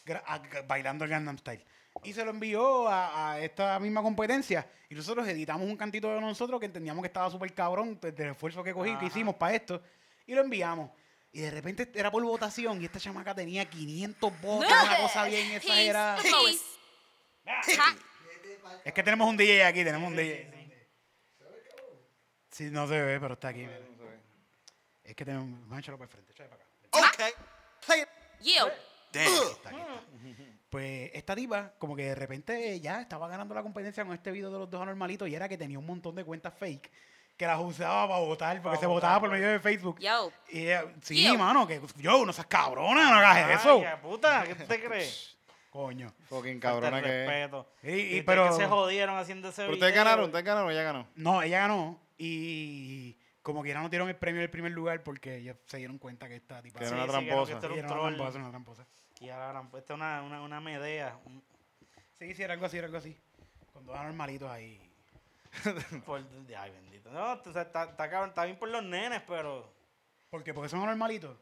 gra- a- a- bailando el Gangnam Style. Y se lo envió a, a esta misma competencia. Y nosotros editamos un cantito de nosotros que entendíamos que estaba súper cabrón pues, del esfuerzo que cogí, que hicimos para esto. Y lo enviamos. Y de repente era por votación y esta chamaca tenía 500 votos, una cosa bien exagerada. Es que tenemos un DJ aquí, tenemos un DJ. Sí, no se ve, pero está aquí. Es que tenemos. Echarlo para el frente, para acá. Ok. Play it. Yeah. Está aquí, está. Pues esta tipa, como que de repente ya estaba ganando la competencia con este video de los dos anormalitos y era que tenía un montón de cuentas fake que las usaba para votar, porque Para se votaba por medio de Facebook. Yo. Y ella, sí, Yo. mano, que yo, no seas cabrona, no hagas eso. Ay, puta, ¿qué te crees? Coño. Fucking Falta cabrona que es. respeto. Y- pero- que se jodieron haciendo ese Pero video. ustedes ganaron, ustedes ganaron, ella ganó. No, ella ganó y como que ya no dieron el premio del primer lugar porque ellos se dieron cuenta que esta tipa Que era una tramposa. Sí, era era un una troll. tramposa, una tramposa. Y ahora han puesto una, una, una medea. un- Sí, sí, era algo así, era algo así. Con dos anormalitos ahí. Por, ay, bendito. No, o sea, está, está, cabrón, está bien por los nenes, pero. ¿Por qué? Porque son anormalitos.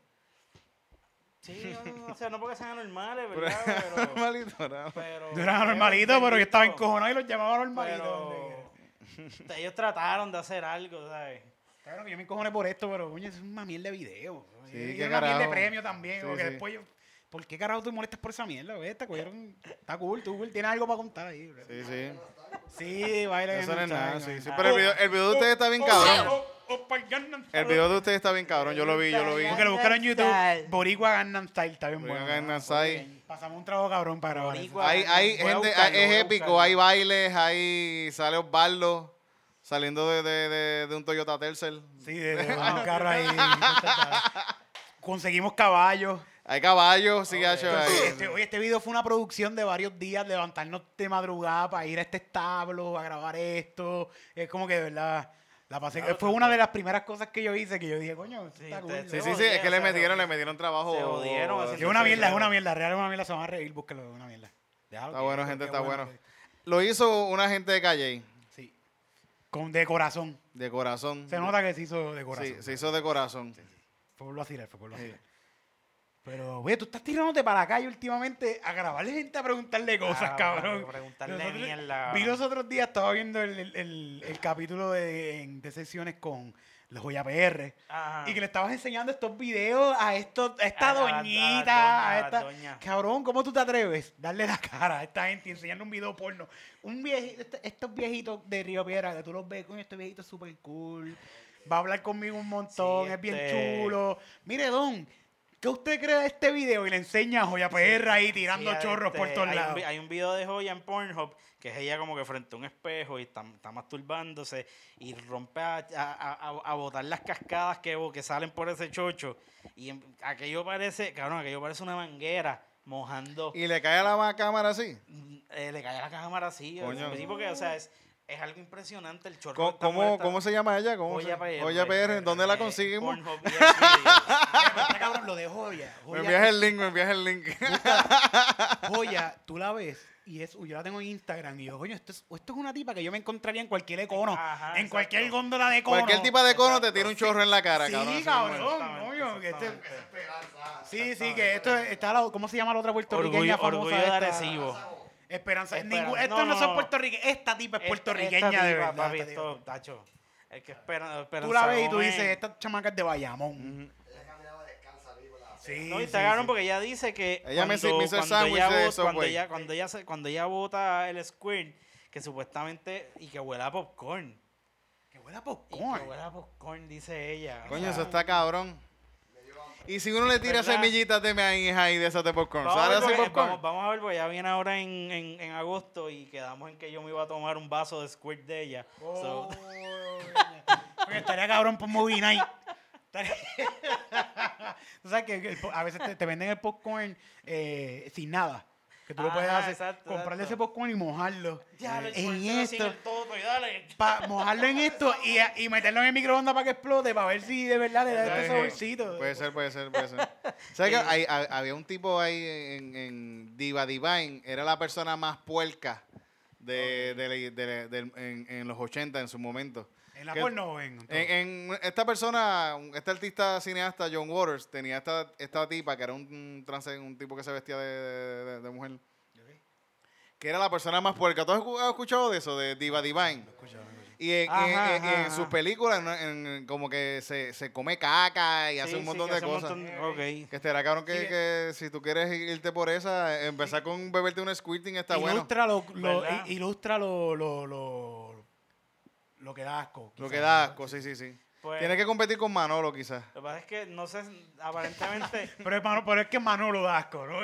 Sí, no, no, o sea, no porque sean anormales, ¿verdad? Pero. Malito, no. pero No eran anormalitos, pero yo estaba encojonado y los llamaba anormalitos. Pero. Ellos trataron de hacer algo, ¿sabes? Claro que yo me encojoné por esto, pero coño, es una mierda de video. Sí, y qué una mierda de premio también. Sí, porque sí. después yo. ¿Por qué carajo tú molestas por esa mierda? güey? Te cogieron- Está cool, tú cool. Tienes algo para contar ahí. bro. Sí, sí. Sí, baila. Eso no es nada, sí, sí. Pero el video, el video de ustedes está bien cabrón. Oh, oh. El video de ustedes está bien cabrón. Yo lo vi, yo lo vi. Porque lo buscaron en YouTube. Boricua Gangnam Style, está bien bueno. Gangnam Style. Pasamos un trabajo cabrón para grabar. Boricua. Hay, gente, buscarlo, es épico, hay bailes, hay sale Osvaldo saliendo de, de, de, de un Toyota Tercel. Sí, de, de un carro ahí. Conseguimos caballos. Hay caballos, sí, hacho, Entonces, ahí. este, oye, este video fue una producción de varios días, levantarnos de madrugada para ir a este establo, a grabar esto. Es como que de verdad, la pasé. Claro, fue una de las primeras cosas que yo hice que yo dije, coño, Sí, está te- cool. Sí, sí, es que le metieron, le metieron trabajo. Se jodieron Es una mierda, es una mierda, real es una mierda, se van a reír, búsquelo, es una mierda. Déjalo Está bueno, gente, está bueno. Lo hizo una gente de Calle. Con, de corazón. de corazón. Se nota que se hizo de corazón. Sí, se hizo de corazón. Fue por lo vacilar, fue por lo vacilar. Pero, güey, tú estás tirándote para la calle últimamente a grabarle gente a preguntarle cosas, Ah, cabrón. para preguntarle Nosotros- mierda. Vi los otros días, estaba viendo el, el- el- el capítulo de, de sesiones con la Joya PR. Ajá. Y que le estabas enseñando estos videos a, estos, a esta A a doñita, a a esta... doña. Cabrón, ¿cómo tú te atreves? Darle la cara a esta gente y enseñarle un video porno. Un viejito, este- estos viejitos de Río Piedra, que tú los ves, coño, este viejito es súper cool. Va a hablar conmigo un montón, Sí, es bien este- chulo. Mire, Don, ¿qué usted cree de este video? Y le enseña a Joya PR ahí tirando Sí, chorros por este, todos hay un lados. vi- hay un video de Joya en Pornhub que es ella como que frente a un espejo y está, está masturbándose y rompe a, a, a- a botar las cascadas que, que salen por ese chocho. Y em- aquello parece, cabrón, aquello parece una manguera mojando. Y le cae a la ma- cámara así. Mm, eh, le cae a la cámara así. Coño. sí, porque, o sea, es, es algo impresionante el chorro. ¿Cómo, cómo, se llama ella? ¿Cómo PR. Joya PR. ¿Dónde la Eh, conseguimos? Pornhub. Está cabrón, lo de Joya. Me envías el link, me envías el link. Joya, tú la ves Y es, yo la tengo en Instagram y yo, coño, esto es, esto es una tipa que yo me encontraría en cualquier econo, Ajá, en cualquier góndola de cono. Cualquier tipo de cono te tira un chorro en la cara, Sí, cabrón. así cabrón. coño, que este-. Sí, sí, que esto es- está la, ¿cómo se llama la otra puertorriqueña Orgullo, famosa? orgullo de? Arecibo. Esperanza. Esperanza. Ningún- estos no, no, son puertorriqueños. Esta tipa es puertorriqueña esta de verdad. papi, esto, tacho. Es que espera, Tú la ves y tú dices, esta chamaca es de Bayamón descalza ahí con la Sí, No, y sí, está cabrón sí. porque ella dice que Ella me- cuando, me hizo el cuando sándwich ella de vota- cuando Subway. ella cuando ella se- cuando ella vota el squirt que supuestamente y que huele a popcorn Que huele a y que popcorn. huele a popcorn dice ella o Coño, sea, eso está cabrón. Y si uno le tira ¿Verdad? semillitas de maíz ahí de esas de popcorn, Vamos a, ¿sale ver porque- popcorn? vamos, vamos a ver, porque ya viene ahora en, en, en agosto y quedamos en que yo me iba a tomar un vaso de squirt de ella. So, Oye, estaría cabrón por Movie Night. Tú sabes que el a veces te, te venden el popcorn eh, sin nada. Que tú lo puedes Ajá, hacer, exacto, comprarle exacto. ese popcorn y mojarlo. ya, lo en esto. el y dale. Mojarlo en esto y, y meterlo en el microondas para que explote, para ver si de verdad le da este Sí, saborcito. Puede ser, puede ser, puede ser. ¿Sabes que hay- hay- había un tipo ahí en, en Diva Divine, era la persona más puerca de, en, en los 80 en su momento. En la que- porno o en, En, en esta persona, este artista cineasta, John Waters, tenía esta, esta tipa que era un, un trans- un tipo que se vestía de, de- de- de mujer. Que era la persona más puerca. ¿Tú has escu- has escuchado de eso, de Diva Divine? Y en, Ajá, en- en- ajá, en sus películas, como que se, se come caca y hace un montón de cosas. montón-. Que estará cabrón que, Sí. que si tú quieres irte por esa, empezar con beberte un squirting está bueno. ilustra lo, lo- i- ilustra lo, lo, lo, lo que da asco. Lo quizás, que da ¿no? asco, sí, sí, sí. Pues, Tienes que competir con Manolo, quizás. Lo que pasa es que no sé, aparentemente Pero, es Mano- pero es que Manolo da asco, ¿no? A-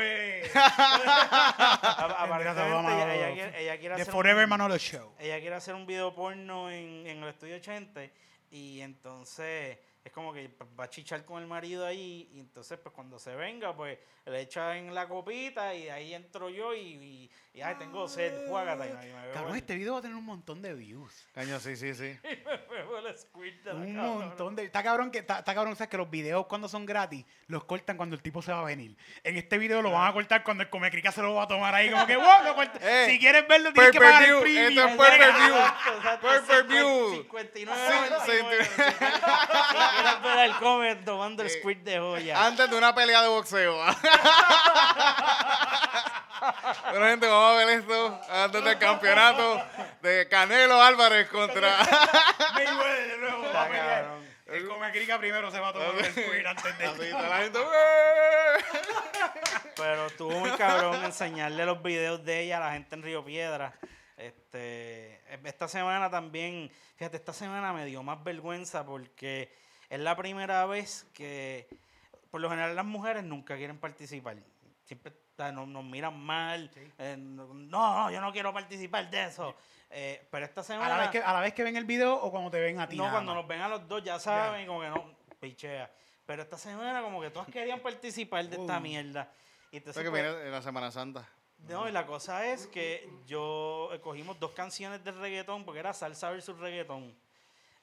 aparentemente Manolo. ella, ella quiere, ella quiere The hacer Forever un- Manolo Show. ella quiere hacer un video porno en, en el estudio 80 y entonces es como que va a chichar con el marido ahí y entonces pues cuando se venga pues le echa en la copita y ahí entro yo y, y, y, ay tengo sed, juágata Cabrón, el- este video va a tener un montón de views. Caño, sí, sí, sí. y me bebo el squirt de la Un montón de. Está cabrón que está, está cabrón, sabes que los videos cuando son gratis los cortan cuando el tipo se va a venir. En este video lo van a cortar cuando el Comecrica se lo va a tomar ahí, como que wow, lo corta. Eh, si quieres verlo, tienes que pagar el premium. esto es pay-per-view. Exacto, exacto, Pay-per-view. 59 Sí, sí, Si quieres ver al comer tomando el Eh, squirt de joya. Antes de una pelea de boxeo. bueno, gente, vamos a ver esto antes del campeonato de Canelo Álvarez contra. Mayweather de nuevo. va a Está pelear. cabrón. El Comecrica primero se va a tomar el squirt antes de. Así está la gente. "Ué". Pero estuvo muy cabrón enseñarle los videos de ella a la gente en Río Piedra. Este, esta semana también, fíjate, esta semana me dio más vergüenza porque es la primera vez que, por lo general, las mujeres nunca quieren participar. Siempre sea, nos, nos miran mal. eh, no, no, yo no quiero participar de eso. Eh, pero esta A semana. la, vez que, a la vez que ven el video o cuando te ven a ti. No, nada cuando más? nos ven a los dos ya saben, como que no, pichea. Pero esta semana como que todas querían participar de esta Uh. mierda. Y entonces, que pues, viene la Semana Santa. no, y la cosa es que yo cogimos dos canciones de reggaetón, porque era salsa versus reggaetón.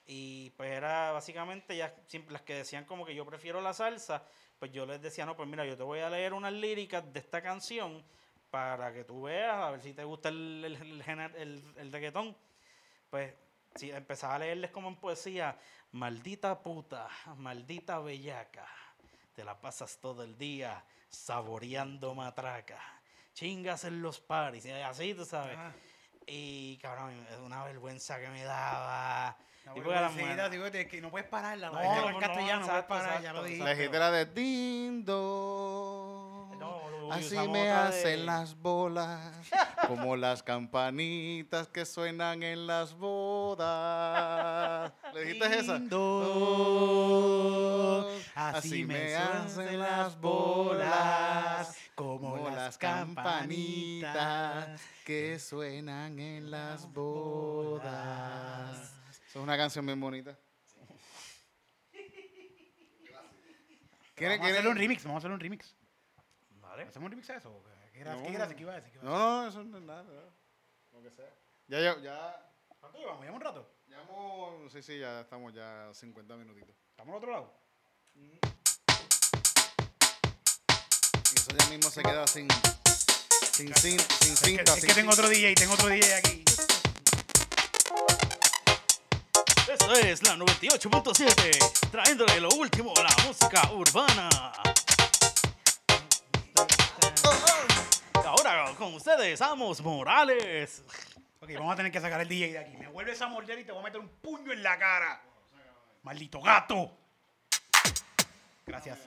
Y pues era básicamente ya siempre las que decían como que yo prefiero la salsa, pues yo les decía, no, pues mira, yo te voy a leer unas líricas de esta canción para que tú veas, a ver si te gusta el, el, reggaetón. Pues sí, empezaba a leerles como en poesía, maldita puta, maldita bellaca, te la pasas todo el día saboreando matraca, chingas en los paris, y así, tú sabes. Ah. Y cabrón, es una vergüenza que me daba. Y las digo, que no puedes pararla. No, No, no, no, en no, castellano no puedes exacto, parar, ya exacto, lo dijiste. La de Dindo. No, Así me hacen de- las bolas, como las campanitas que suenan en las bodas. ¿Le dijiste esa? Oh, así me hacen las bolas, como las campanitas que suenan en las bodas. Es una canción bien bonita. ¿Quieren- Vamos a hacerle quieren- un remix, vamos a hacerle un remix. Vale. ¿Hacemos un remix a eso? ¿Qué era, No. qué era, qué iba a decir? No, no, eso no es nada. nada. Lo que sea. Ya, ya, ya. ¿Cuánto llevamos? ¿Llevamos un rato? Llevamos, sí, sí, ya estamos ya 50 minutitos. ¿Estamos al otro lado? Y eso ya mismo se queda sin. Sin, sin, sin Es cinta. que, es sin que tengo otro DJ, tengo otro DJ aquí. Esto es la 98.7, trayéndole lo último, la música urbana. Ahora con ustedes, Amos Morales. Ok, vamos a tener que sacar el DJ de aquí. Me vuelves a morder y te voy a meter un puño en la cara. Maldito gato. Gracias.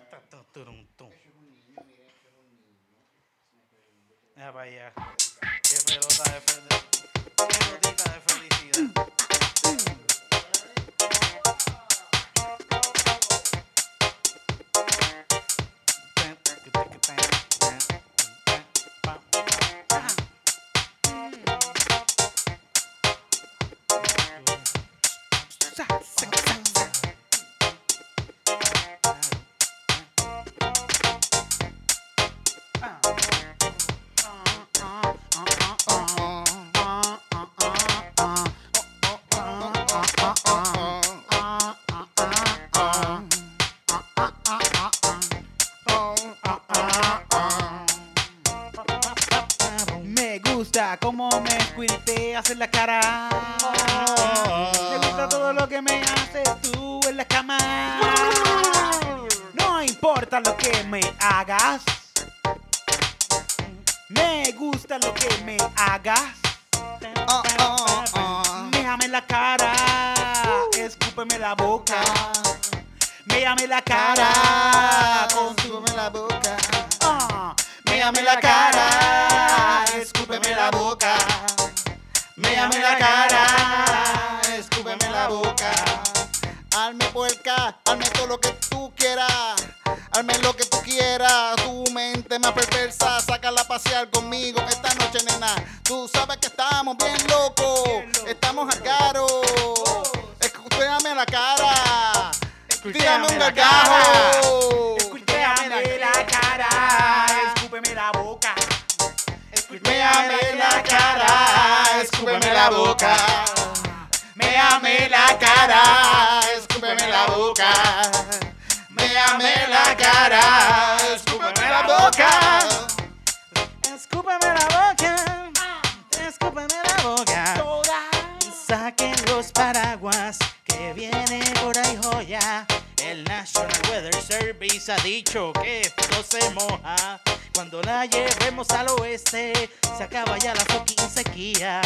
Mira para allá. Qué pelota de felicidad. Qué pelotita de felicidad. La boca. Méame la cara, con tu la boca. Ah, Méame la cara, escúpeme la boca. Méame la cara, escúpeme la boca. Hazme puerca, hazme todo lo que tú quieras. Hazme lo que tú quieras. Tu mente más perversa, sácala a pasear conmigo esta noche, nena. Tú sabes que estamos bien locos. Estamos al caro. Escúchame la cara. Tírame un la gargajo. Méame la cara, escúpeme la boca. Méame la cara, escúpeme la boca. Méame la cara, escúpeme la boca. Méame la cara, escúpeme la boca. Escúpame la boca. Escúpame la boca. Saquen los paraguas que viene por ahí joya. El National Weather Service ha dicho que esto se moja. Cuando la llevemos al oeste, se acaba ya la fucking sequía.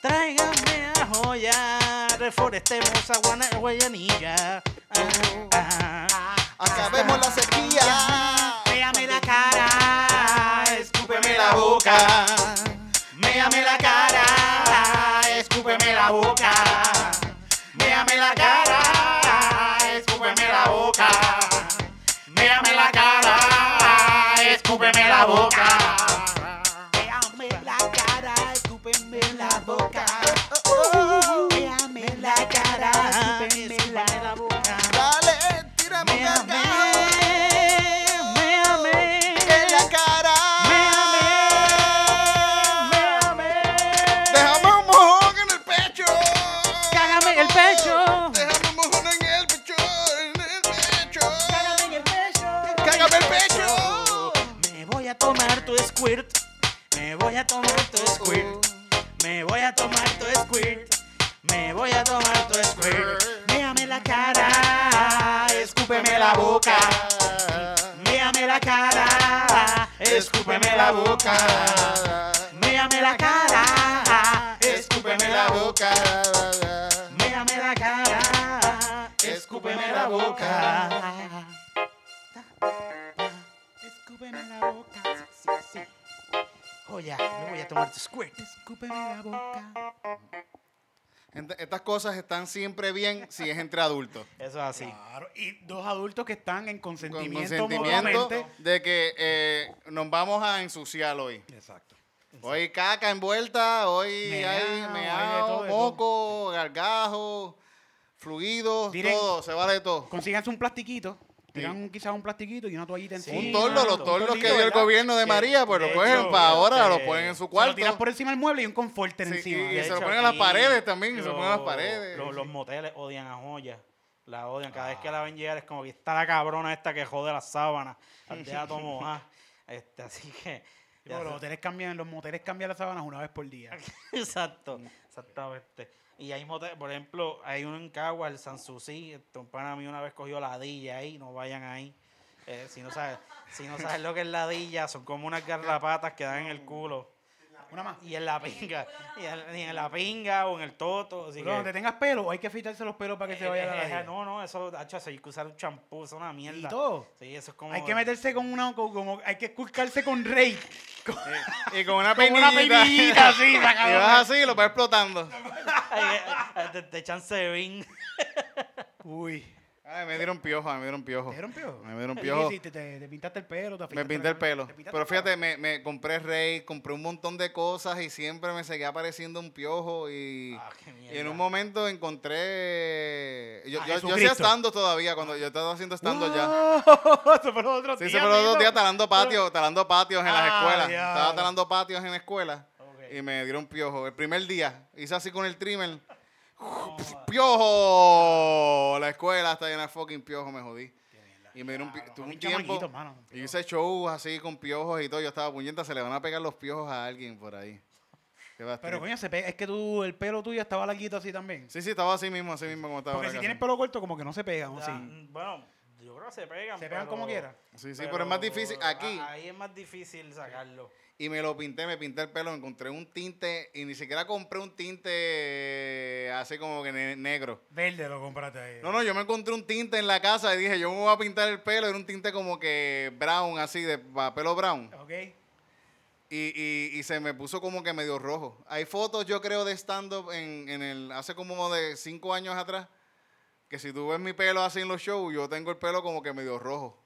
Tráiganme a joya, reforestemos a Guana- Guayanilla. Ah, ah. Acabemos la sequía. Méame la cara, escúpeme la boca. Méame la cara, escúpeme la boca. Escúpeme la boca. Boca. Méame la cara. Escúpeme la boca. Méame la cara. Escúpeme la boca. Escúpeme la boca. Sí, sí, sí. Oye, me voy a tomar tu squirt. Escúpeme la boca. Estas cosas están siempre bien si es entre adultos. Eso es así. Claro, y dos adultos que están en Con consentimiento, consentimiento mutuamente. de que eh, nos vamos a ensuciar hoy. Exacto. Hoy caca envuelta, hoy Meao, hay de meao, de moco, gargajo, fluidos, Miren, todo, se vale todo. Consíganse un plastiquito. Tiran un- quizás un plastiquito y una toallita encima. Un torno, los tornito, que dio el gobierno de María, pues lo cogen para ahora, lo ponen en su Se lo cuarto. tiras por encima del mueble y un conforter Sí, encima. y- se lo ponen en las paredes también, se lo ponen en las paredes. Los, los moteles odian a Joya. La odian. Cada vez que la ven llegar es como que está la cabrona esta que jode las sábanas. Deja todo mojadas. Este, así que los hoteles cambian, los moteles cambian las sábanas una vez por día. Exacto, exactamente. Y hay moteles, por ejemplo, hay uno en Cagua, el Sanssouci, un pana mío una vez cogió ladilla ahí, no vayan ahí. Eh, si no sabes, si no sabes lo que es ladilla, son como unas garrapatas que dan en el culo. Una más. Y en la pinga, y en, y en la pinga o en el toto. Así Pero que, donde tengas pelo, hay que afeitarse los pelos para que se Eh, vaya eh, la ladilla. No, no, eso, hacho, eso hay que usar un champú, es una mierda. Y todo. Sí, eso es como. Hay que meterse con una, como, hay que esculcarse con rey. Con, Y con una con una peinillita. peinillita así, y vas así y lo vas explotando. Eh, eh, te, echan. Uy. Ay, me dieron piojo, me dieron piojo. ¿Te dieron piojo? Me dieron ¿Qué piojo. ¿Te, te pintaste el pelo? ¿Te Me pinté el pelo. ¿Te pintaste Pero fíjate, me, me compré Rey, compré un montón de cosas y siempre me seguía apareciendo un piojo. Y, Ah, y en un momento encontré. Yo, yo, yo hacía estando todavía, cuando yo estaba haciendo estando ya. ¡Wow! Eso fue los otros Sí, días, se fueron amiguito. días talando patios, talando patios en las Ah, escuelas. Estaba talando patios en la escuela Ok. y me dieron piojo. El primer día hice así con el trimmer. ¡Piojo! La escuela está llena de fucking piojo, me jodí. Y me dieron Claro, tuve un un tiempo. mano. Y hice shows así con piojos y todo. Yo estaba puñeta, se le van a pegar los piojos a alguien por ahí. Pero coño, se pega- es que tú, el pelo tuyo estaba larguito así también. Sí, sí, estaba así mismo, así mismo como estaba. Porque si acá, tienes pelo corto, como que no se pegan, ¿o sí? Bueno, yo creo que se pegan. Se pegan pero- como quiera. Sí, sí, pero, es más difícil. Aquí, Ahí es más difícil sacarlo. Y me lo pinté, me pinté el pelo, encontré un tinte, y ni siquiera compré un tinte así como que ne- negro. Verde lo compraste ahí. No, no, yo me encontré un tinte en la casa y dije, yo me voy a pintar el pelo, era un tinte como que brown, así, de pelo brown. Ok. Y, y, y se me puso como que medio rojo. Hay fotos, yo creo, de stand-up en, en el, hace como de cinco años atrás, que si tú ves mi pelo así en los shows, yo tengo el pelo como que medio rojo.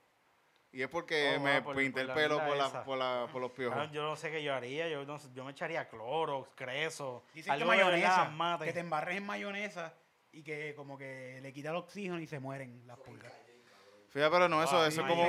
Y es porque Oh, me por- pinté por el pelo por, la- por, la- por los piojos. Yo no sé qué yo haría. Yo, no sé, yo me echaría cloro, creso. Dicen que algo de verdad mayonesa, mate. que te embarres en mayonesa y que como que le quita el oxígeno y se mueren las pulgas. Fíjate, pero no, eso, Ah, eso es como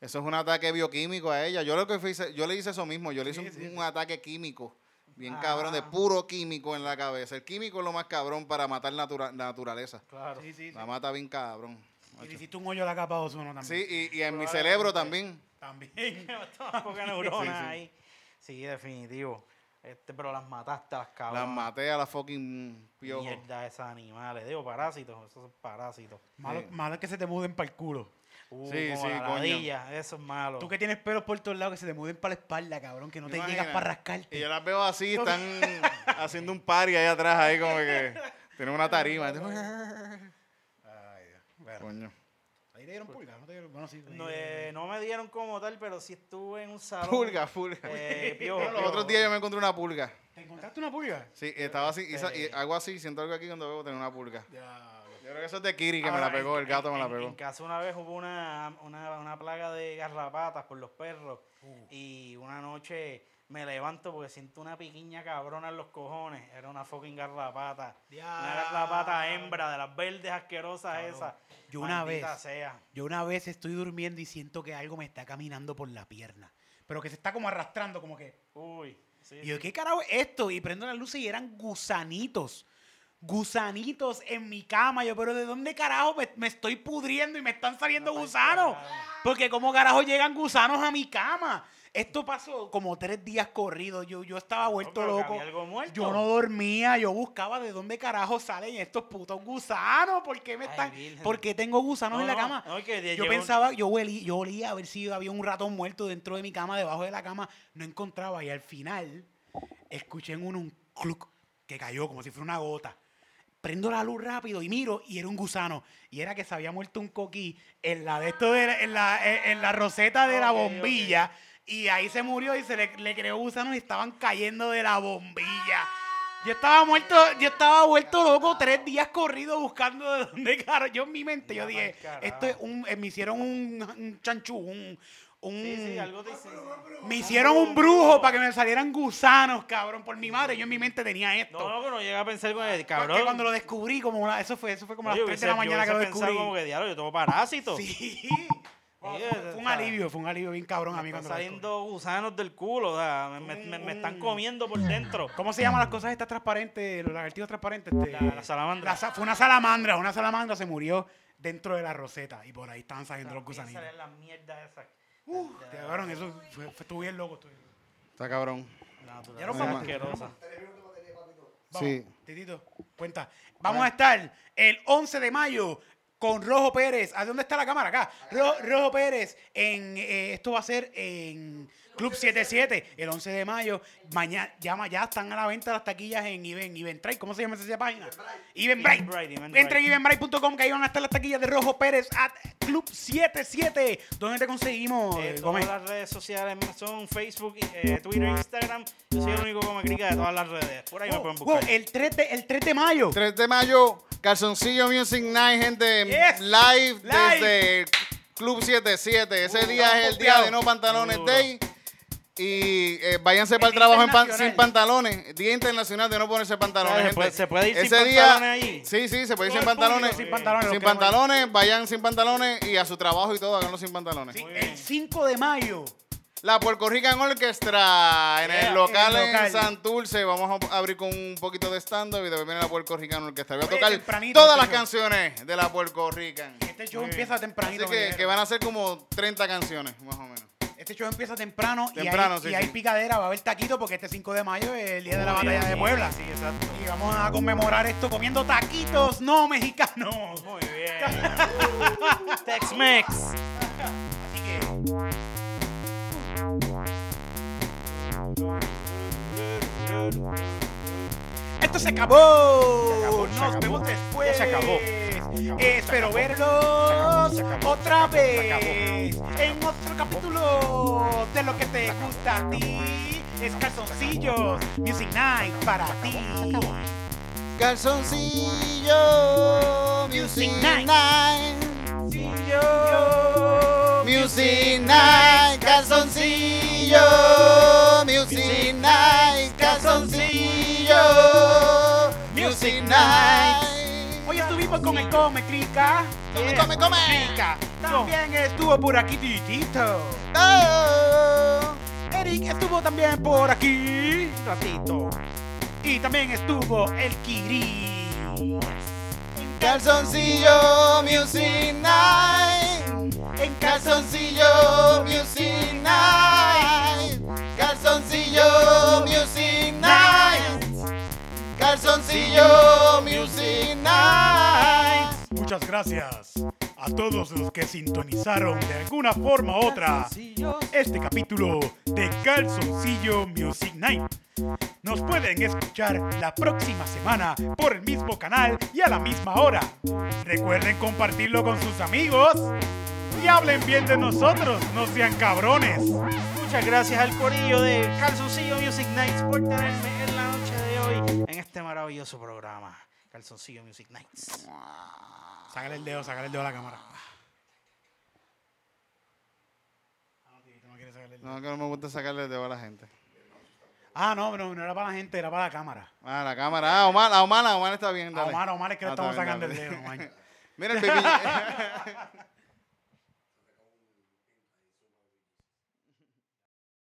eso es un ataque bioquímico a ella. Yo lo que hice, yo le hice eso mismo, yo le hice Sí, un, sí, un ataque químico. Bien Ah. cabrón, de puro químico en la cabeza. El químico es lo más cabrón para matar natura- la naturaleza. Claro. Sí, sí, sí. La mata bien cabrón. Y le hiciste un hoyo a la capa de ozono también. Sí, y, y en mi cerebro también. También. Pocas neuronas Sí, sí. ahí. Sí, definitivo. Este, pero las mataste a las Las cabras. maté a la fucking piojo. Mierda esos animales. Digo, parásitos. Esos son parásitos. Malo, Sí. malo es que se te muden para el culo. Uh, Sí, como sí, la coño. ladilla, Eso es malo. Tú que tienes pelos por todos lados que se te muden para la espalda, cabrón, que no te Imagina. llegas para rascarte. Y yo las veo así, están haciendo un party ahí atrás, ahí como que tienen una tarima. Coño. ahí te dieron pulgas, ¿no te dieron? Bueno, sí. No, ahí- eh, no me dieron como tal, pero sí estuve en un salón. Pulga, pulga. Eh, piojo, Los piojo. otros días yo me encontré una pulga. ¿Te encontraste una pulga? Sí, estaba así, y, sa- y Este- hago así, siento algo aquí cuando veo tener una pulga. Ya. Yo creo que eso es de Kiri que me la pegó, el en- gato me la en- pegó. En casa una vez hubo una, una, una plaga de garrapatas por los perros Uh. y una noche me levanto porque siento una piquiña cabrona en los cojones. Era una fucking garrapata. Una garrapata hembra de las verdes asquerosas Cabrón. esas. Yo una Maldita vez- sea. Yo una vez estoy durmiendo y siento que algo me está caminando por la pierna. Pero que se está como arrastrando, como que. Uy. Sí, Y yo, sí. ¿qué carajo es esto? Y prendo las luces y eran gusanitos. Gusanitos en mi cama. Yo, pero ¿de dónde carajo me, me estoy pudriendo y me están saliendo gusanos? Porque ¿cómo carajo llegan gusanos a mi cama? Esto pasó como tres días corridos. Yo, yo estaba vuelto loco. Yo no dormía, yo buscaba de dónde carajo salen estos putos gusanos. ¿Por qué me Ay, están? virgen. ¿Por qué tengo gusanos No, en la cama? no, yo pensaba, yo olí, yo olía a ver si había un ratón muerto dentro de mi cama, debajo de la cama. No encontraba. Y al final escuché en uno un cluck que cayó como si fuera una gota. Prendo la luz rápido y miro y era un gusano. Y era que se había muerto un coquí en la de esto de la- en la, en- en la roseta de la ok. Y ahí se murió y se le, le creó gusanos y estaban cayendo de la bombilla. Yo estaba muerto, yo estaba vuelto loco tres días corrido buscando de dónde carajo. Yo en mi mente, yo dije, esto es un, eh, me hicieron un, un chanchú, un, un- Sí, sí, algo te hice. me hicieron un brujo para que me salieran gusanos, cabrón, por mi madre. Yo en mi mente tenía esto. No, no, que no llega a pensar con el Porque cabrón. cuando lo descubrí, como una- eso fue, eso fue como a Oye, las 3 de la yo mañana que lo hubiese pensado descubrí. como que diablo, yo tengo parásitos. Sí. Fue, Sí, fue un alivio, fue un alivio bien cabrón a mí Me están cuando saliendo gusanos del culo, o sea, me, me- me- me están comiendo por dentro. ¿Cómo se llaman las cosas estas transparentes, los lagartijos transparentes? Este, La, la salamandra. la sa- fue una salamandra, una salamandra se murió dentro de la roseta y por ahí estaban saliendo los gusanitos. salen las mierdas esas. Cabrón, eso fue, fue estuvo bien loco. estuvo bien loco. Está cabrón. Ya vamos. ma. asquerosa. Vamos, Sí. Titito, cuenta. Vamos a estar el 11 de mayo con Rojo Pérez. ¿A dónde está la cámara? Acá. Ro- Rojo Pérez. En, eh, esto va a ser en Club 77 el 11 de mayo. Mañana ya, ya están a la venta las taquillas en Even, Eventbrite. ¿Cómo se llama esa página? Eventbrite, Eventbrite. Entra en eventbrite.com que ahí van a estar las taquillas de Rojo Pérez at Club 77. ¿Dónde te conseguimos, Eh, todas Gómez? las redes sociales son Facebook, eh, Twitter, Instagram. Yo soy el único que me crica de todas las redes. Por ahí me pueden Wow, buscar. el, 3 de, el 3 de mayo. 3 de mayo, Calzoncillo Music Night, gente. Yes. Live, Live. desde Club 77. Ese Uh, día es el día de no pantalones Duro. day. Y eh, váyanse para el trabajo en pan- sin pantalones. Día internacional de no ponerse pantalones. ¿Sabes? Se gente. puede- se puede ir sin Ese día- pantalones ahí. Sí, sí, se puede ir sin pantalones. sin pantalones, Sin vayan sin pantalones y a su trabajo y todo, háganlo sin pantalones. Sí, el 5 de mayo. La Puerto Rican Orchestra en Yeah, el local el en local. Santurce. Vamos a abrir con un poquito de stand-up y después viene la Puerto Rican Orchestra. Voy a tocar tempranito todas las canciones de la Puerto Rican. Este show empieza tempranito. Así que, que van a ser como 30 canciones, más o menos. Este show empieza temprano, Temprano, y, hay, sí, y hay sí. picadera, va a haber taquito porque este 5 de mayo es el día de la batalla de Puebla. Sí, exacto. Y vamos a conmemorar esto comiendo taquitos no mexicanos. Muy bien. Tex-Mex. Así que esto se acabó. acabó, se Nos acabó. vemos después. Ya se acabó. Espero verlos otra vez en otro capítulo de lo que te gusta a ti. Es calzoncillos Music Night para ti. Calzoncillo Music Night. Music Night, calzoncillo, Con el Come Crica. Come, come, come. Crica. También estuvo por aquí Titito. Oh. Eric estuvo también por aquí. Ratito. Y también estuvo el Kiri. Calzoncillo, Music Night. En Calzoncillo Music Night. Calzoncillo Music Night. Calzoncillo Music Night. Muchas gracias a todos los que sintonizaron de alguna forma u otra este capítulo de Calzoncillo Music Night. Nos pueden escuchar la próxima semana por el mismo canal y a la misma hora. Recuerden compartirlo con sus amigos y hablen bien de nosotros, no sean cabrones. Muchas gracias al corillo de Calzoncillo Music Nights por tenerme en la hoy en este maravilloso programa. Calzoncillo Music Nights. Sácale el dedo, sácale el dedo a la cámara. No, que no me gusta sacarle el dedo a la gente. Ah, no, no, no era para la gente, era para la cámara. Ah, la cámara. Ah, Omar, a Omar, a Omar está bien. A Dale. Omar, a Omar es que le Ah, estamos bien, sacando el dedo. Mira el baby.